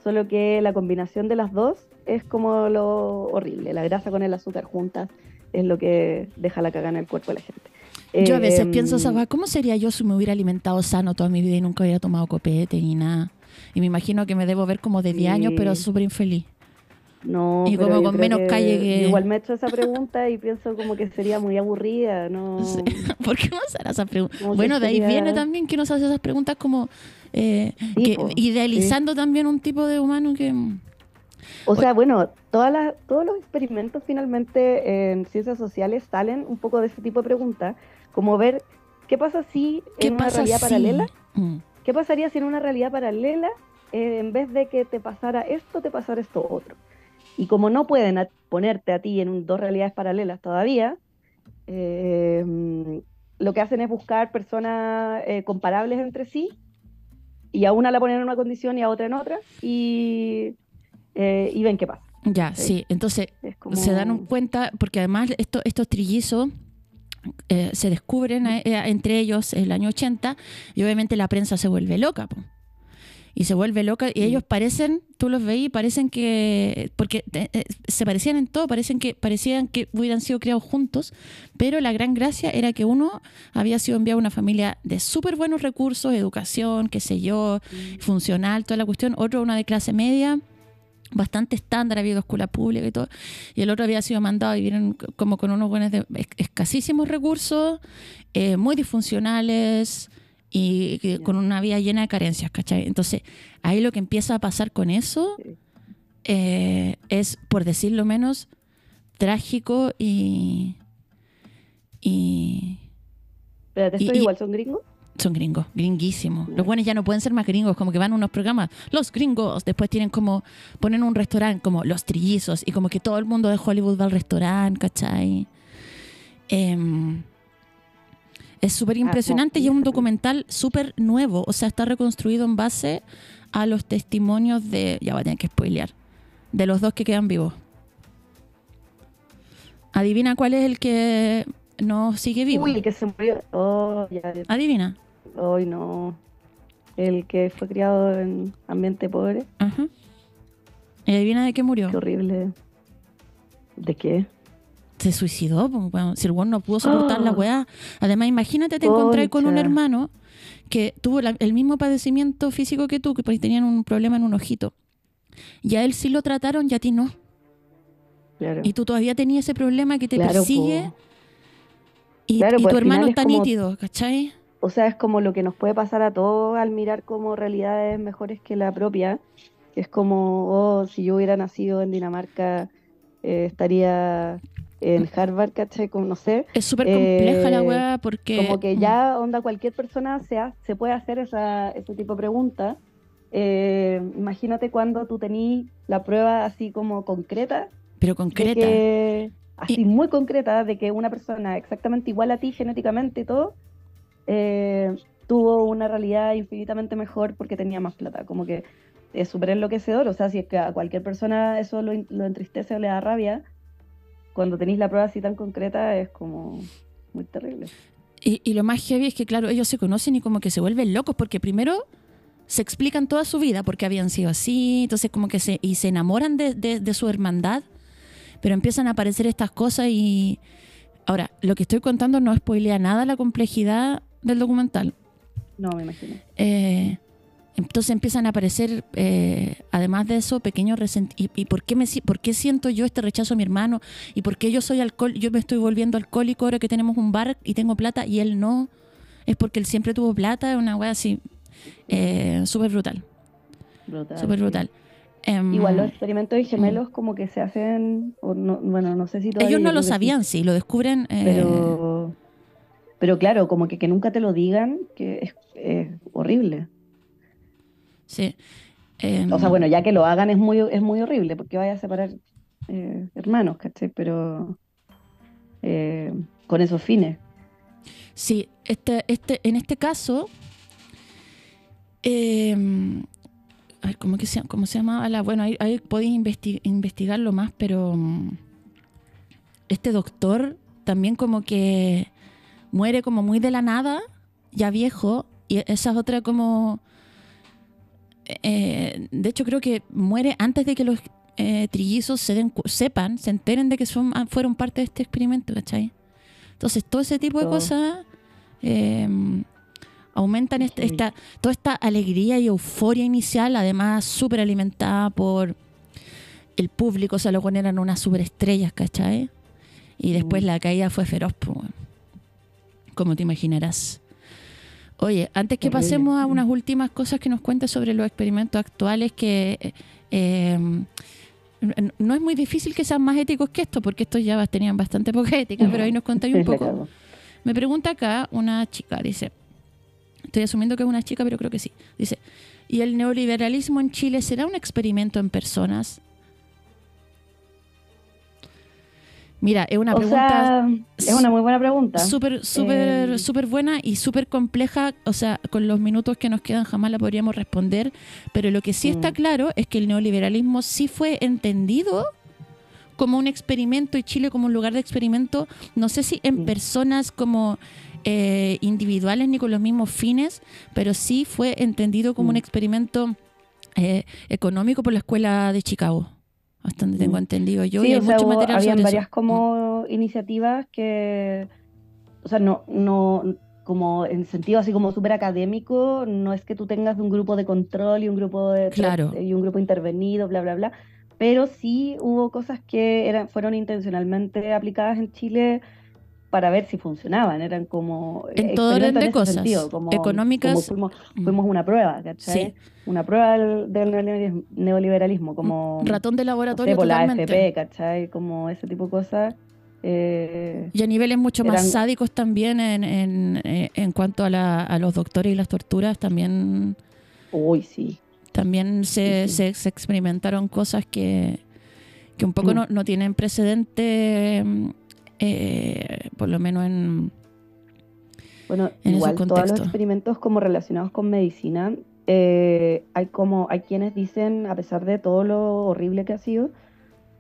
solo que la combinación de las dos es como lo horrible, la grasa con el azúcar juntas es lo que deja la caga en el cuerpo de la gente. Yo a veces Em, pienso, ¿sabes? ¿Cómo sería yo si me hubiera alimentado sano toda mi vida y nunca hubiera tomado copete ni nada? Y me imagino que me debo ver como de 10 años, pero súper infeliz. No, y como con calle que- Igual me he hecho esa pregunta y pienso como que sería muy aburrida, ¿no? <laughs> ¿Por qué nos hará esa pregunta? Bueno, de ahí sería- viene también que nos hace esas preguntas como eh, que- idealizando también un tipo de humano que... O sea, bueno, todas las, todos los experimentos finalmente en ciencias sociales salen un poco de ese tipo de preguntas, como ver qué pasa si ¿Qué en una pasa realidad si- paralela, Mm. qué pasaría si en una realidad paralela, eh, en vez de que te pasara esto, te pasara esto otro. Y como no pueden ponerte a ti en un- dos realidades paralelas todavía, eh, lo que hacen es buscar personas eh, comparables entre sí, y a una la ponen en una condición y a otra en otra, y, eh, y ven qué pasa. Ya, Sí. sí. Entonces, como... se dan cuenta, porque además esto- estos trillizos eh, se descubren eh, entre ellos el año 80 y obviamente la prensa se vuelve loca. po. Y se vuelve loca. Y ellos parecen, tú los veis, parecen que, porque eh, eh, se parecían en todo, parecen que, parecían que hubieran sido criados juntos, pero la gran gracia era que uno había sido enviado a una familia de súper buenos recursos, educación, qué sé yo, funcional, toda la cuestión, otro una de clase media, bastante estándar, había ido escuela pública y todo, y el otro había sido mandado a vivir en- como con unos buenos de es- escasísimos recursos, eh, muy disfuncionales y con una vida llena de carencias, ¿cachai? Entonces, ahí lo que empieza a pasar con eso Sí. eh, es, por decirlo menos, trágico y... y Espérate, Y- ¿estos y- igual son gringos? son gringos, gringuísimos. Los buenos ya no pueden ser más gringos, como que van a unos programas, los gringos, después tienen como, ponen un restaurante como los trillizos y como que todo el mundo de Hollywood va al restaurante, ¿cachai? Em, es súper impresionante y es un documental súper nuevo, o sea, está reconstruido en base a los testimonios de, ya voy a tener que spoilear, de los dos que quedan vivos. Adivina cuál es el que no sigue vivo. Uy, el que se murió. Oh, ya. Adivina. Hoy no. El que fue criado en ambiente pobre. Ajá. ¿Y adivina de qué murió? Qué horrible. ¿De qué? Se suicidó, pues, weón. si el weón no pudo soportar la Oh. weá. Además, imagínate te encontrás con un hermano que tuvo la- el mismo padecimiento físico que tú, que por ahí tenían un problema en un ojito. Y a él sí lo trataron y a ti no. Claro. Y tú todavía tenías ese problema que te Claro, persigue po. y, Claro, y pues, tu al hermano es está como- nítido, ¿cachai? O sea, es como lo que nos puede pasar a todos al mirar como realidades mejores que la propia. Es como, oh, si yo hubiera nacido en Dinamarca, eh, estaría en Harvard, ¿cachai? Como no sé. Es súper compleja la Eh, weá porque... Como que mm, ya, onda, cualquier persona se, ha- se puede hacer esa, ese tipo de pregunta. Eh, imagínate cuando tú tenís la prueba así como concreta, Pero concreta. que, así Y- muy concreta, de que una persona exactamente igual a ti genéticamente y todo, eh, tuvo una realidad infinitamente mejor porque tenía más plata. Como que es súper enloquecedor. O sea, si es que a cualquier persona eso lo, lo entristece o le da rabia, cuando tenéis la prueba así tan concreta es como muy terrible. Y, y lo más heavy es que, claro, ellos se conocen y como que se vuelven locos porque primero se explican toda su vida porque habían sido así, entonces como que se, y se enamoran de, de- de su hermandad, pero empiezan a aparecer estas cosas y... Ahora, lo que estoy contando no spoilea nada la complejidad del documental. No, me imagino. Eh, entonces empiezan a aparecer, eh, además de eso, pequeños resentimientos. ¿Y, y por, qué me, por qué siento yo este rechazo a mi hermano? ¿Y por qué yo soy alcohol? Yo me estoy volviendo alcohólico ahora que tenemos un bar y tengo plata y él no. Es porque él siempre tuvo plata, una wea así. Eh, súper brutal, Brutal. súper sí. brutal. Em, Igual los experimentos de gemelos como que se hacen, o no, bueno, no sé si todavía ellos no lo sabían, sí, lo descubren. eh, pero, pero claro, como que, que nunca te lo digan, que es, es horrible. Sí. Em, O sea, bueno, ya que lo hagan es muy, es muy horrible, porque vaya a separar eh, hermanos, ¿cachai? Pero eh, con esos fines. Sí, este, este, en este caso, eh, a ver, ¿cómo, que se, cómo se llamaba la? Bueno, ahí, ahí podéis investi- investigarlo más, pero mm, este doctor también como que muere como muy de la nada, ya viejo, y esa es otra como... eh, de hecho, creo que muere antes de que los eh, trillizos se den, sepan, se enteren de que son, ah, fueron parte de este experimento, ¿cachai? Entonces, todo ese tipo de cosas eh, aumentan este- esta, toda esta alegría y euforia inicial, además súper alimentada por el público, o sea, los eran unas superestrellas, ¿cachai? Y después Mm. la caída fue feroz, pues, como te imaginarás. Oye, antes que pasemos a unas últimas cosas que nos cuentes sobre los experimentos actuales, que eh, eh, no es muy difícil que sean más éticos que esto, porque estos ya tenían bastante poca ética, pero ahí nos contáis un <laughs> poco. Me pregunta acá una chica, dice, estoy asumiendo que es una chica, pero creo que sí. Dice, ¿y el neoliberalismo en Chile será un experimento en personas? Mira, es una O pregunta sea, es una muy buena pregunta. súper, súper, Eh, súper buena y súper compleja. O sea, con los minutos que nos quedan jamás la podríamos responder. Pero lo que sí está Mm. claro es que el neoliberalismo sí fue entendido como un experimento y Chile como un lugar de experimento. No sé si en Mm. personas como eh, individuales ni con los mismos fines, pero sí fue entendido como un Mm. experimento eh, económico por la escuela de Chicago. Hasta donde tengo Mm. entendido yo. Sí, y hay o sea, mucho hubo- material habían sobre varias eso. Mm. como iniciativas que, o sea, no, no, como en sentido así como súper académico, no es que tú tengas un grupo de control y un grupo de Claro. y un grupo intervenido, bla, bla, bla, pero sí hubo cosas que eran, fueron intencionalmente aplicadas en Chile para ver si funcionaban, eran como En todo orden de cosas, sentido, como, económicas. como fuimos, Mm. fuimos una prueba, ¿cachai? Sí. Una prueba del, del neoliberalismo, neoliberalismo, como Ratón de no sé, laboratorio por la totalmente. AFP, ¿cachai? Como ese tipo de cosas. eh, Y a niveles mucho más sádicos también en, en, eh, en cuanto a, la- a los doctores y las torturas, también, uy, sí. también se, Sí, sí. se- se experimentaron cosas que, que un poco Mm. no, no tienen precedente, mm, eh, por lo menos en... Bueno, En igual todos los experimentos como relacionados con medicina, eh, hay como, hay quienes dicen, a pesar de todo lo horrible que ha sido,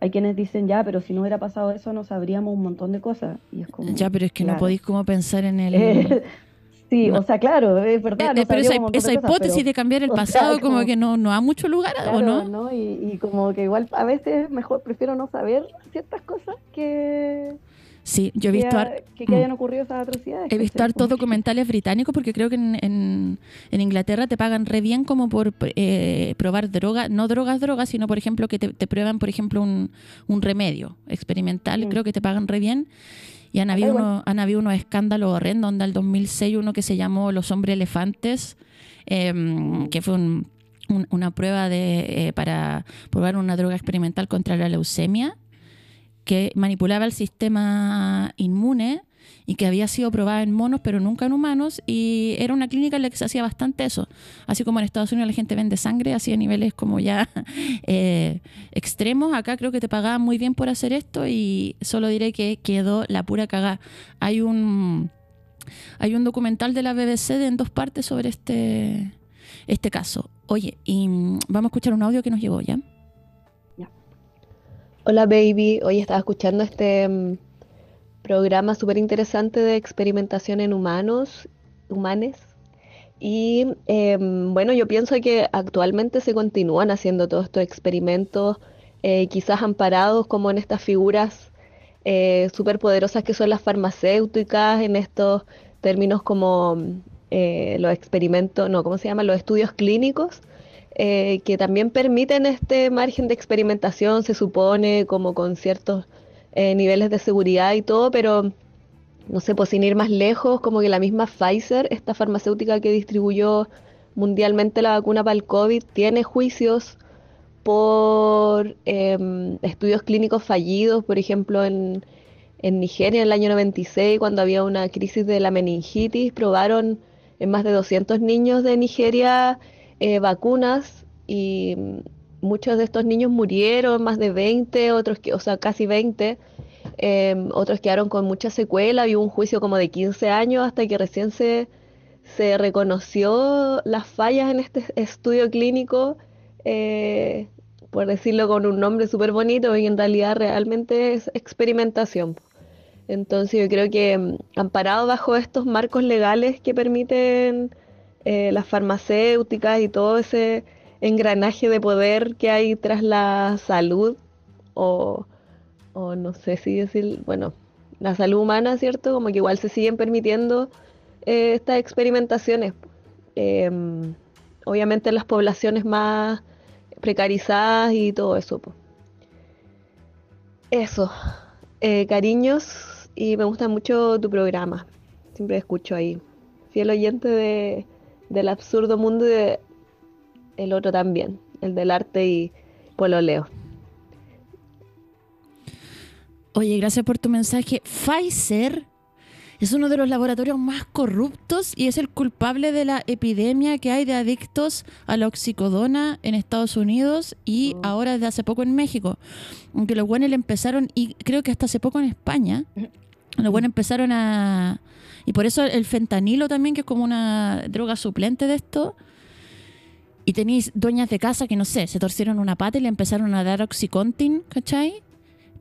hay quienes dicen, ya, pero si no hubiera pasado eso, no sabríamos un montón de cosas. Y es como, Ya, pero es que no claro. podéis como pensar en el... Eh, <laughs> sí, No. o sea, claro, es verdad. Eh, no eh, pero esa, esa de cosas, hipótesis pero- de cambiar el <laughs> sea, pasado como, como- que no, no da mucho lugar, ¿o Claro, no? Y, y como que igual a veces mejor prefiero no saber ciertas cosas que, Sí, yo he visto... har- que, que mm. hayan ocurrido esas atrocidades. He visto ¿cachai? hartos documentales británicos porque creo que en, en- en Inglaterra te pagan re bien como por eh, probar drogas, no drogas, drogas, sino por ejemplo que te, te prueban, por ejemplo, un, un remedio experimental, Mm. creo que te pagan re bien. Y han habido, unos, han habido unos escándalos horrendos, onda el 2006 uno que se llamó Los Hombres Elefantes, eh, Mm. que fue un- un- una prueba de, eh, para probar una droga experimental contra la leucemia que manipulaba el sistema inmune y que había sido probada en monos pero nunca en humanos y era una clínica en la que se hacía bastante eso. Así como en Estados Unidos la gente vende sangre así a niveles como ya <laughs> eh, extremos acá creo que te pagaban muy bien por hacer esto y solo diré que quedó la pura cagada. Hay un hay un documental de la BBC de en dos partes sobre este este caso. Oye, y mm, vamos a escuchar un audio que nos llegó ya. Hola baby, hoy estaba escuchando este mm, programa súper interesante de experimentación en humanos, humanes. Y em, bueno, yo pienso que actualmente se continúan haciendo todos estos experimentos, eh, quizás amparados como en estas figuras eh, súper poderosas que son las farmacéuticas, en estos términos como eh, los experimentos, no, ¿cómo se llama? Los estudios clínicos eh, que también permiten este margen de experimentación, se supone, como con ciertos eh, niveles de seguridad y todo, pero no sé, pues sin ir más lejos, como que la misma Pfizer, esta farmacéutica que distribuyó mundialmente la vacuna para el COVID, tiene juicios por em, estudios clínicos fallidos, por ejemplo, en, en Nigeria en el año 96, cuando había una crisis de la meningitis, probaron en más de 200 niños de Nigeria eh, vacunas y muchos de estos niños murieron, más de 20, otros que, o sea, casi 20, eh, otros quedaron con mucha secuela, había un juicio como de 15 años hasta que recién se, se reconoció las fallas en este estudio clínico, eh, por decirlo con un nombre súper bonito, y en realidad realmente es experimentación. Entonces yo creo que mm, amparado bajo estos marcos legales que permiten eh, las farmacéuticas y todo ese engranaje de poder que hay tras la salud o, o no sé si decir, bueno, la salud humana, ¿cierto? Como que igual se siguen permitiendo eh, estas experimentaciones. Em, obviamente en las poblaciones más precarizadas y todo eso. po. Eso, Eh, cariños y me gusta mucho tu programa. Siempre escucho ahí. Fiel oyente de, del absurdo mundo y de el otro también, el del arte y pololeo. Oye, gracias por tu mensaje. Pfizer es uno de los laboratorios más corruptos y es el culpable de la epidemia que hay de adictos a la oxicodona en Estados Unidos y ahora desde hace poco en México. Aunque los buenos le empezaron, y creo que hasta hace poco en España, <laughs> los buenos empezaron a... Y por eso el fentanilo también, que es como una droga suplente de esto. Y tenéis dueñas de casa que, no sé, se torcieron una pata y le empezaron a dar Oxycontin, ¿cachai?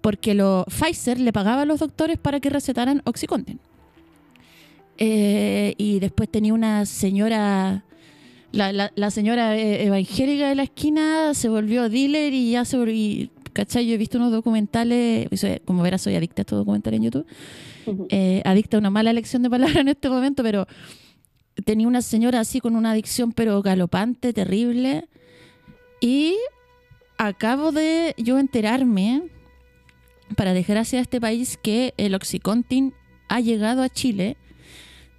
Porque lo, Pfizer le pagaba a los doctores para que recetaran Oxycontin. Eh, y después tenía una señora, la, la- la señora eh, evangélica de la esquina se volvió dealer y ya se volvió, y, ¿cachai? Yo he visto unos documentales, como verás soy adicta a estos documentales en YouTube, eh, adicta a una mala elección de palabras <laughs> en este momento, pero tenía una señora así con una adicción pero galopante, terrible. Y acabo de yo enterarme, para desgracia de este país, que el Oxycontin ha llegado a Chile,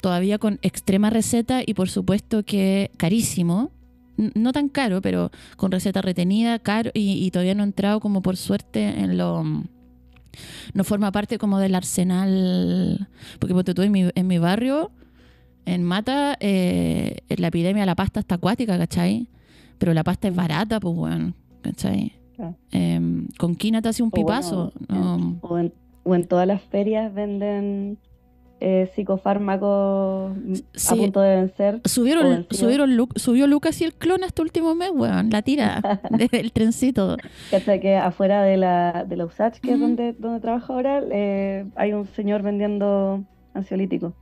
todavía con extrema receta y por supuesto que carísimo. No tan caro, pero con receta retenida, caro, y, y todavía no ha entrado como por suerte en lo no forma parte como del arsenal. Porque ponte tú en mi, en mi barrio, en Mata, eh, la epidemia de la pasta está acuática, ¿cachai? Pero la pasta es barata, pues, weón, ¿cachai? Em, con quina te hace un O bueno, pipazo. no. O en, o en todas las ferias venden eh, psicofármacos Sí. a punto de vencer. Subieron, subieron Lu- subió Lucas y el clon hasta último mes, weón, la tira <laughs> del trencito. Hasta que afuera de la, de la USACH, que es donde, donde trabajo ahora, eh, hay un señor vendiendo ansiolítico.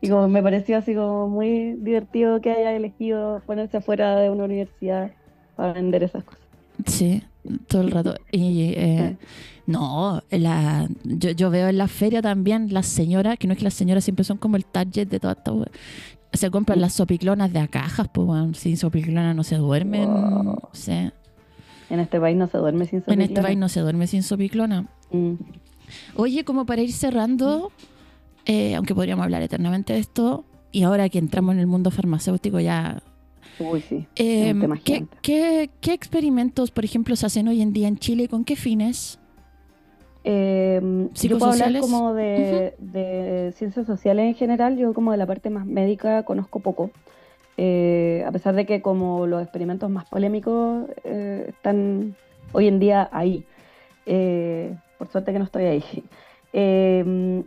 Y como me pareció así como muy divertido que haya elegido ponerse afuera de una universidad para vender esas cosas. Sí, todo el rato. Y eh, no, la, yo, yo veo en la feria también las señoras, que no es que las señoras siempre son como el target de todas estas we- Se compran las sopiclonas de a cajas, pues weón, sin sopiclona no se duermen. Wow. sí. En este país no se duerme sin En este sopiclona. país no se duerme sin sopiclona. Mm. Oye, como para ir cerrando, eh, aunque podríamos hablar eternamente de esto, y ahora que entramos en el mundo farmacéutico ya Uy, sí. Eh, ¿qué, qué, qué experimentos, por ejemplo, se hacen hoy en día en Chile con qué fines? Eh, yo puedo hablar como de, de ciencias sociales en general, yo como de la parte más médica conozco poco, Eh, a pesar de que como los experimentos más polémicos eh, están hoy en día ahí. Eh, por suerte que no estoy ahí. <laughs> Eh,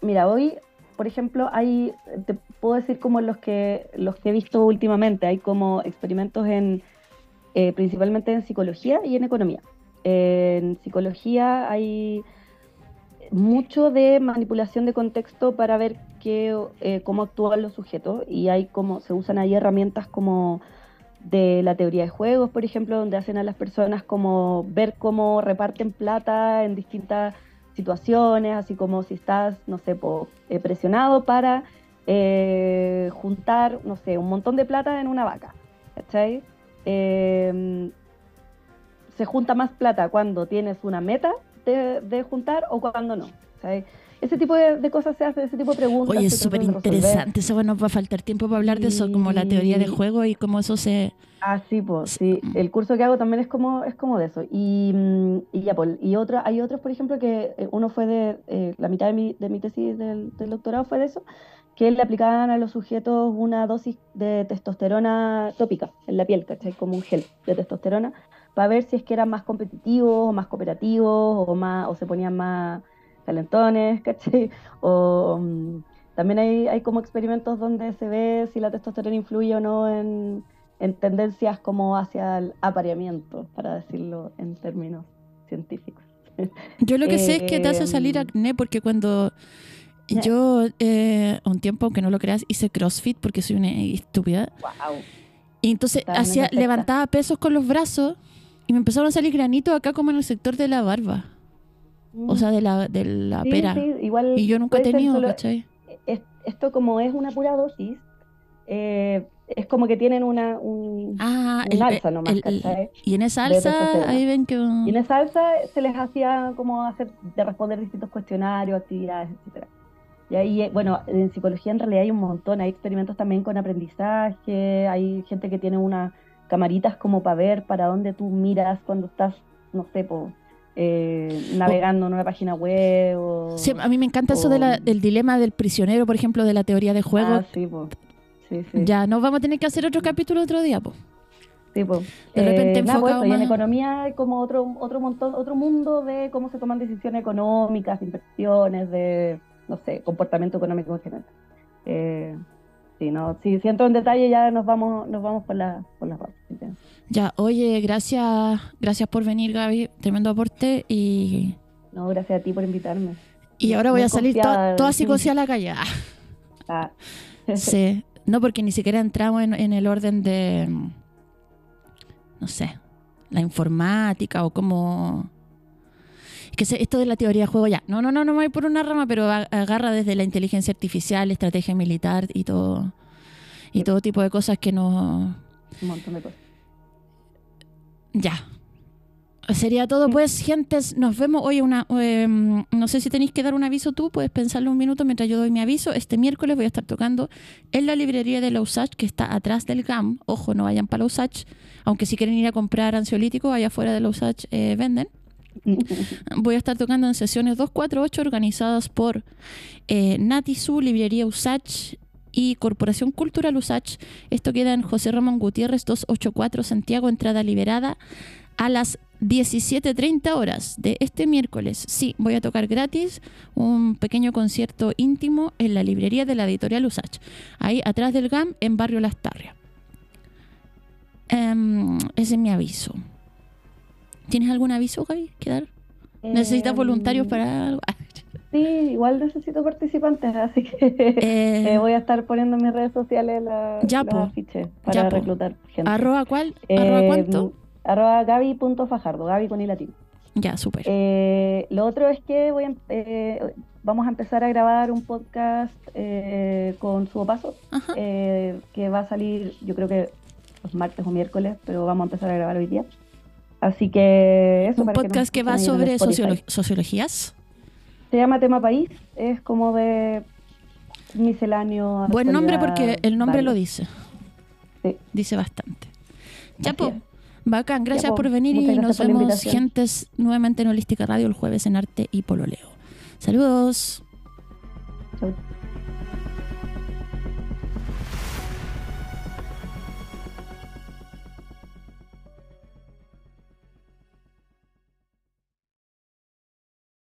mira, hoy, por ejemplo, hay, te, puedo decir como los que, los que he visto últimamente. Hay como experimentos en, eh, principalmente en psicología y en economía. En psicología hay mucho de manipulación de contexto para ver qué, eh, cómo actúan los sujetos y hay como se usan ahí herramientas como de la teoría de juegos, por ejemplo, donde hacen a las personas como ver cómo reparten plata en distintas situaciones, así como si estás, no sé, eh, presionado para eh, juntar, no sé, un montón de plata en una vaca, ¿cachai? Eh, se junta más plata cuando tienes una meta de, de juntar o cuando no, ¿cachai? Ese tipo de, de cosas se hace, ese tipo de preguntas. Oye, es súper interesante. Eso bueno, nos va a faltar tiempo para hablar de eso, como la teoría de juego y cómo eso se... Ah, sí, pues, sí. Mm. El curso que hago también es como, es como de eso. Y, mm, y ya, pues, y otra, hay otros, por ejemplo, que eh, uno fue de, eh, la mitad de mi, de mi tesis del, del doctorado fue de eso, que le aplicaban a los sujetos una dosis de testosterona tópica en la piel, ¿cachai? Como un gel de testosterona, para ver si es que eran más competitivos o más cooperativos o, más, o se ponían más calentones, ¿cachai? O mm, también hay, hay como experimentos donde se ve si la testosterona influye o no en, en tendencias como hacia el apareamiento, para decirlo en términos científicos. <laughs> Yo lo que sé es que te hace salir Em, acné porque cuando yo eh, un tiempo, aunque no lo creas, hice CrossFit porque soy una estúpida. Wow. Y entonces hacía, levantaba pesos con los brazos y me empezaron a salir granitos acá como en el sector de la barba. O sea, de la, de la Sí, pera. sí, igual Y yo nunca he tenido, solo- ¿cachai? es- esto como es una pura dosis, eh, es como que tienen una, un, Ah, un el- alza nomás, el- el- ¿cachai? y en esa alza ahí ven que... Y en esa alza se les hacía como hacer, de responder distintos cuestionarios, actividades, etcétera. Y ahí, eh, bueno, en psicología en realidad hay un montón, hay experimentos también con aprendizaje, hay gente que tiene unas camaritas como para ver para dónde tú miras cuando estás, no sé, po, eh, navegando en una página web o... Sí, a mí me encanta eso de la- o- del dilema del prisionero, por ejemplo, de la teoría de juego. Ah, sí. Sí. Ya, nos vamos a tener que hacer otro capítulo otro día, po. Sí, po. De repente nada, pues, y en economía hay como otro, otro montón, otro mundo de cómo se toman decisiones económicas, inversiones, de, no sé, comportamiento económico en general. Eh, sí, no, sí, si entro en detalle ya nos vamos, nos vamos por la, por las ramas. Ya, oye, gracias, gracias por venir, Gaby. Tremendo aporte. Y, No, gracias a ti por invitarme. y ahora voy Muy a salir to- confiada. toda psicoseada a la calle. <laughs> Ah, sí. No, porque ni siquiera entramos en, en el orden de, no sé, la informática o cómo... Es que se- esto de la teoría de juego ya. No, no, no, no me voy por una rama, pero agarra desde la inteligencia artificial, estrategia militar y todo, y Sí. todo tipo de cosas que nos... un montón de cosas. Ya. Sería todo, pues, gentes. Nos vemos. Oye, una, em, no sé si tenéis que dar un aviso tú, puedes pensarlo un minuto mientras yo doy mi aviso. Este miércoles voy a estar tocando en la librería de Lausach, que está atrás del GAM. Ojo, no vayan para Lausach, aunque si quieren ir a comprar ansiolítico, allá afuera de Lausach eh, venden. Voy a estar tocando en sesiones 248 organizadas por eh, Natisu, Librería Usach y Corporación Cultural Usach. Esto queda en José Ramón Gutiérrez 284 Santiago, entrada liberada a las 17.30 horas de este miércoles. Sí, voy a tocar gratis un pequeño concierto íntimo en la librería de la editorial Usach, ahí atrás del GAM en Barrio Las Tarrias. Em, ese es mi aviso. ¿Tienes algún aviso, Gaby, que dar? ¿Necesitas Em, voluntarios para algo? <laughs> Sí, igual necesito participantes, así que Eh, <laughs> eh, voy a estar poniendo en mis redes sociales la, Ya, los po. afiches para reclutar gente. ¿Arroba cuál? ¿Arroba Eh, cuánto? Arroba Gaby.fajardo, Gaby con latín. Ya, súper. Eh, lo otro es que voy a em- vamos a empezar a grabar un podcast eh, con Subo Paso, que va a salir yo creo que los martes o miércoles, pero vamos a empezar a grabar hoy día. Así que eso Un para podcast que va sobre sociolo- sociologías. Se llama Tema País, es como de misceláneo. Buen nombre porque el nombre lo dice. Sí. Dice bastante. Ya, Así po. es. Bacán, gracias po. por venir Muchas y nos vemos, gentes, nuevamente en Holística Radio el jueves en Arte y Pololeo. Saludos. Chau.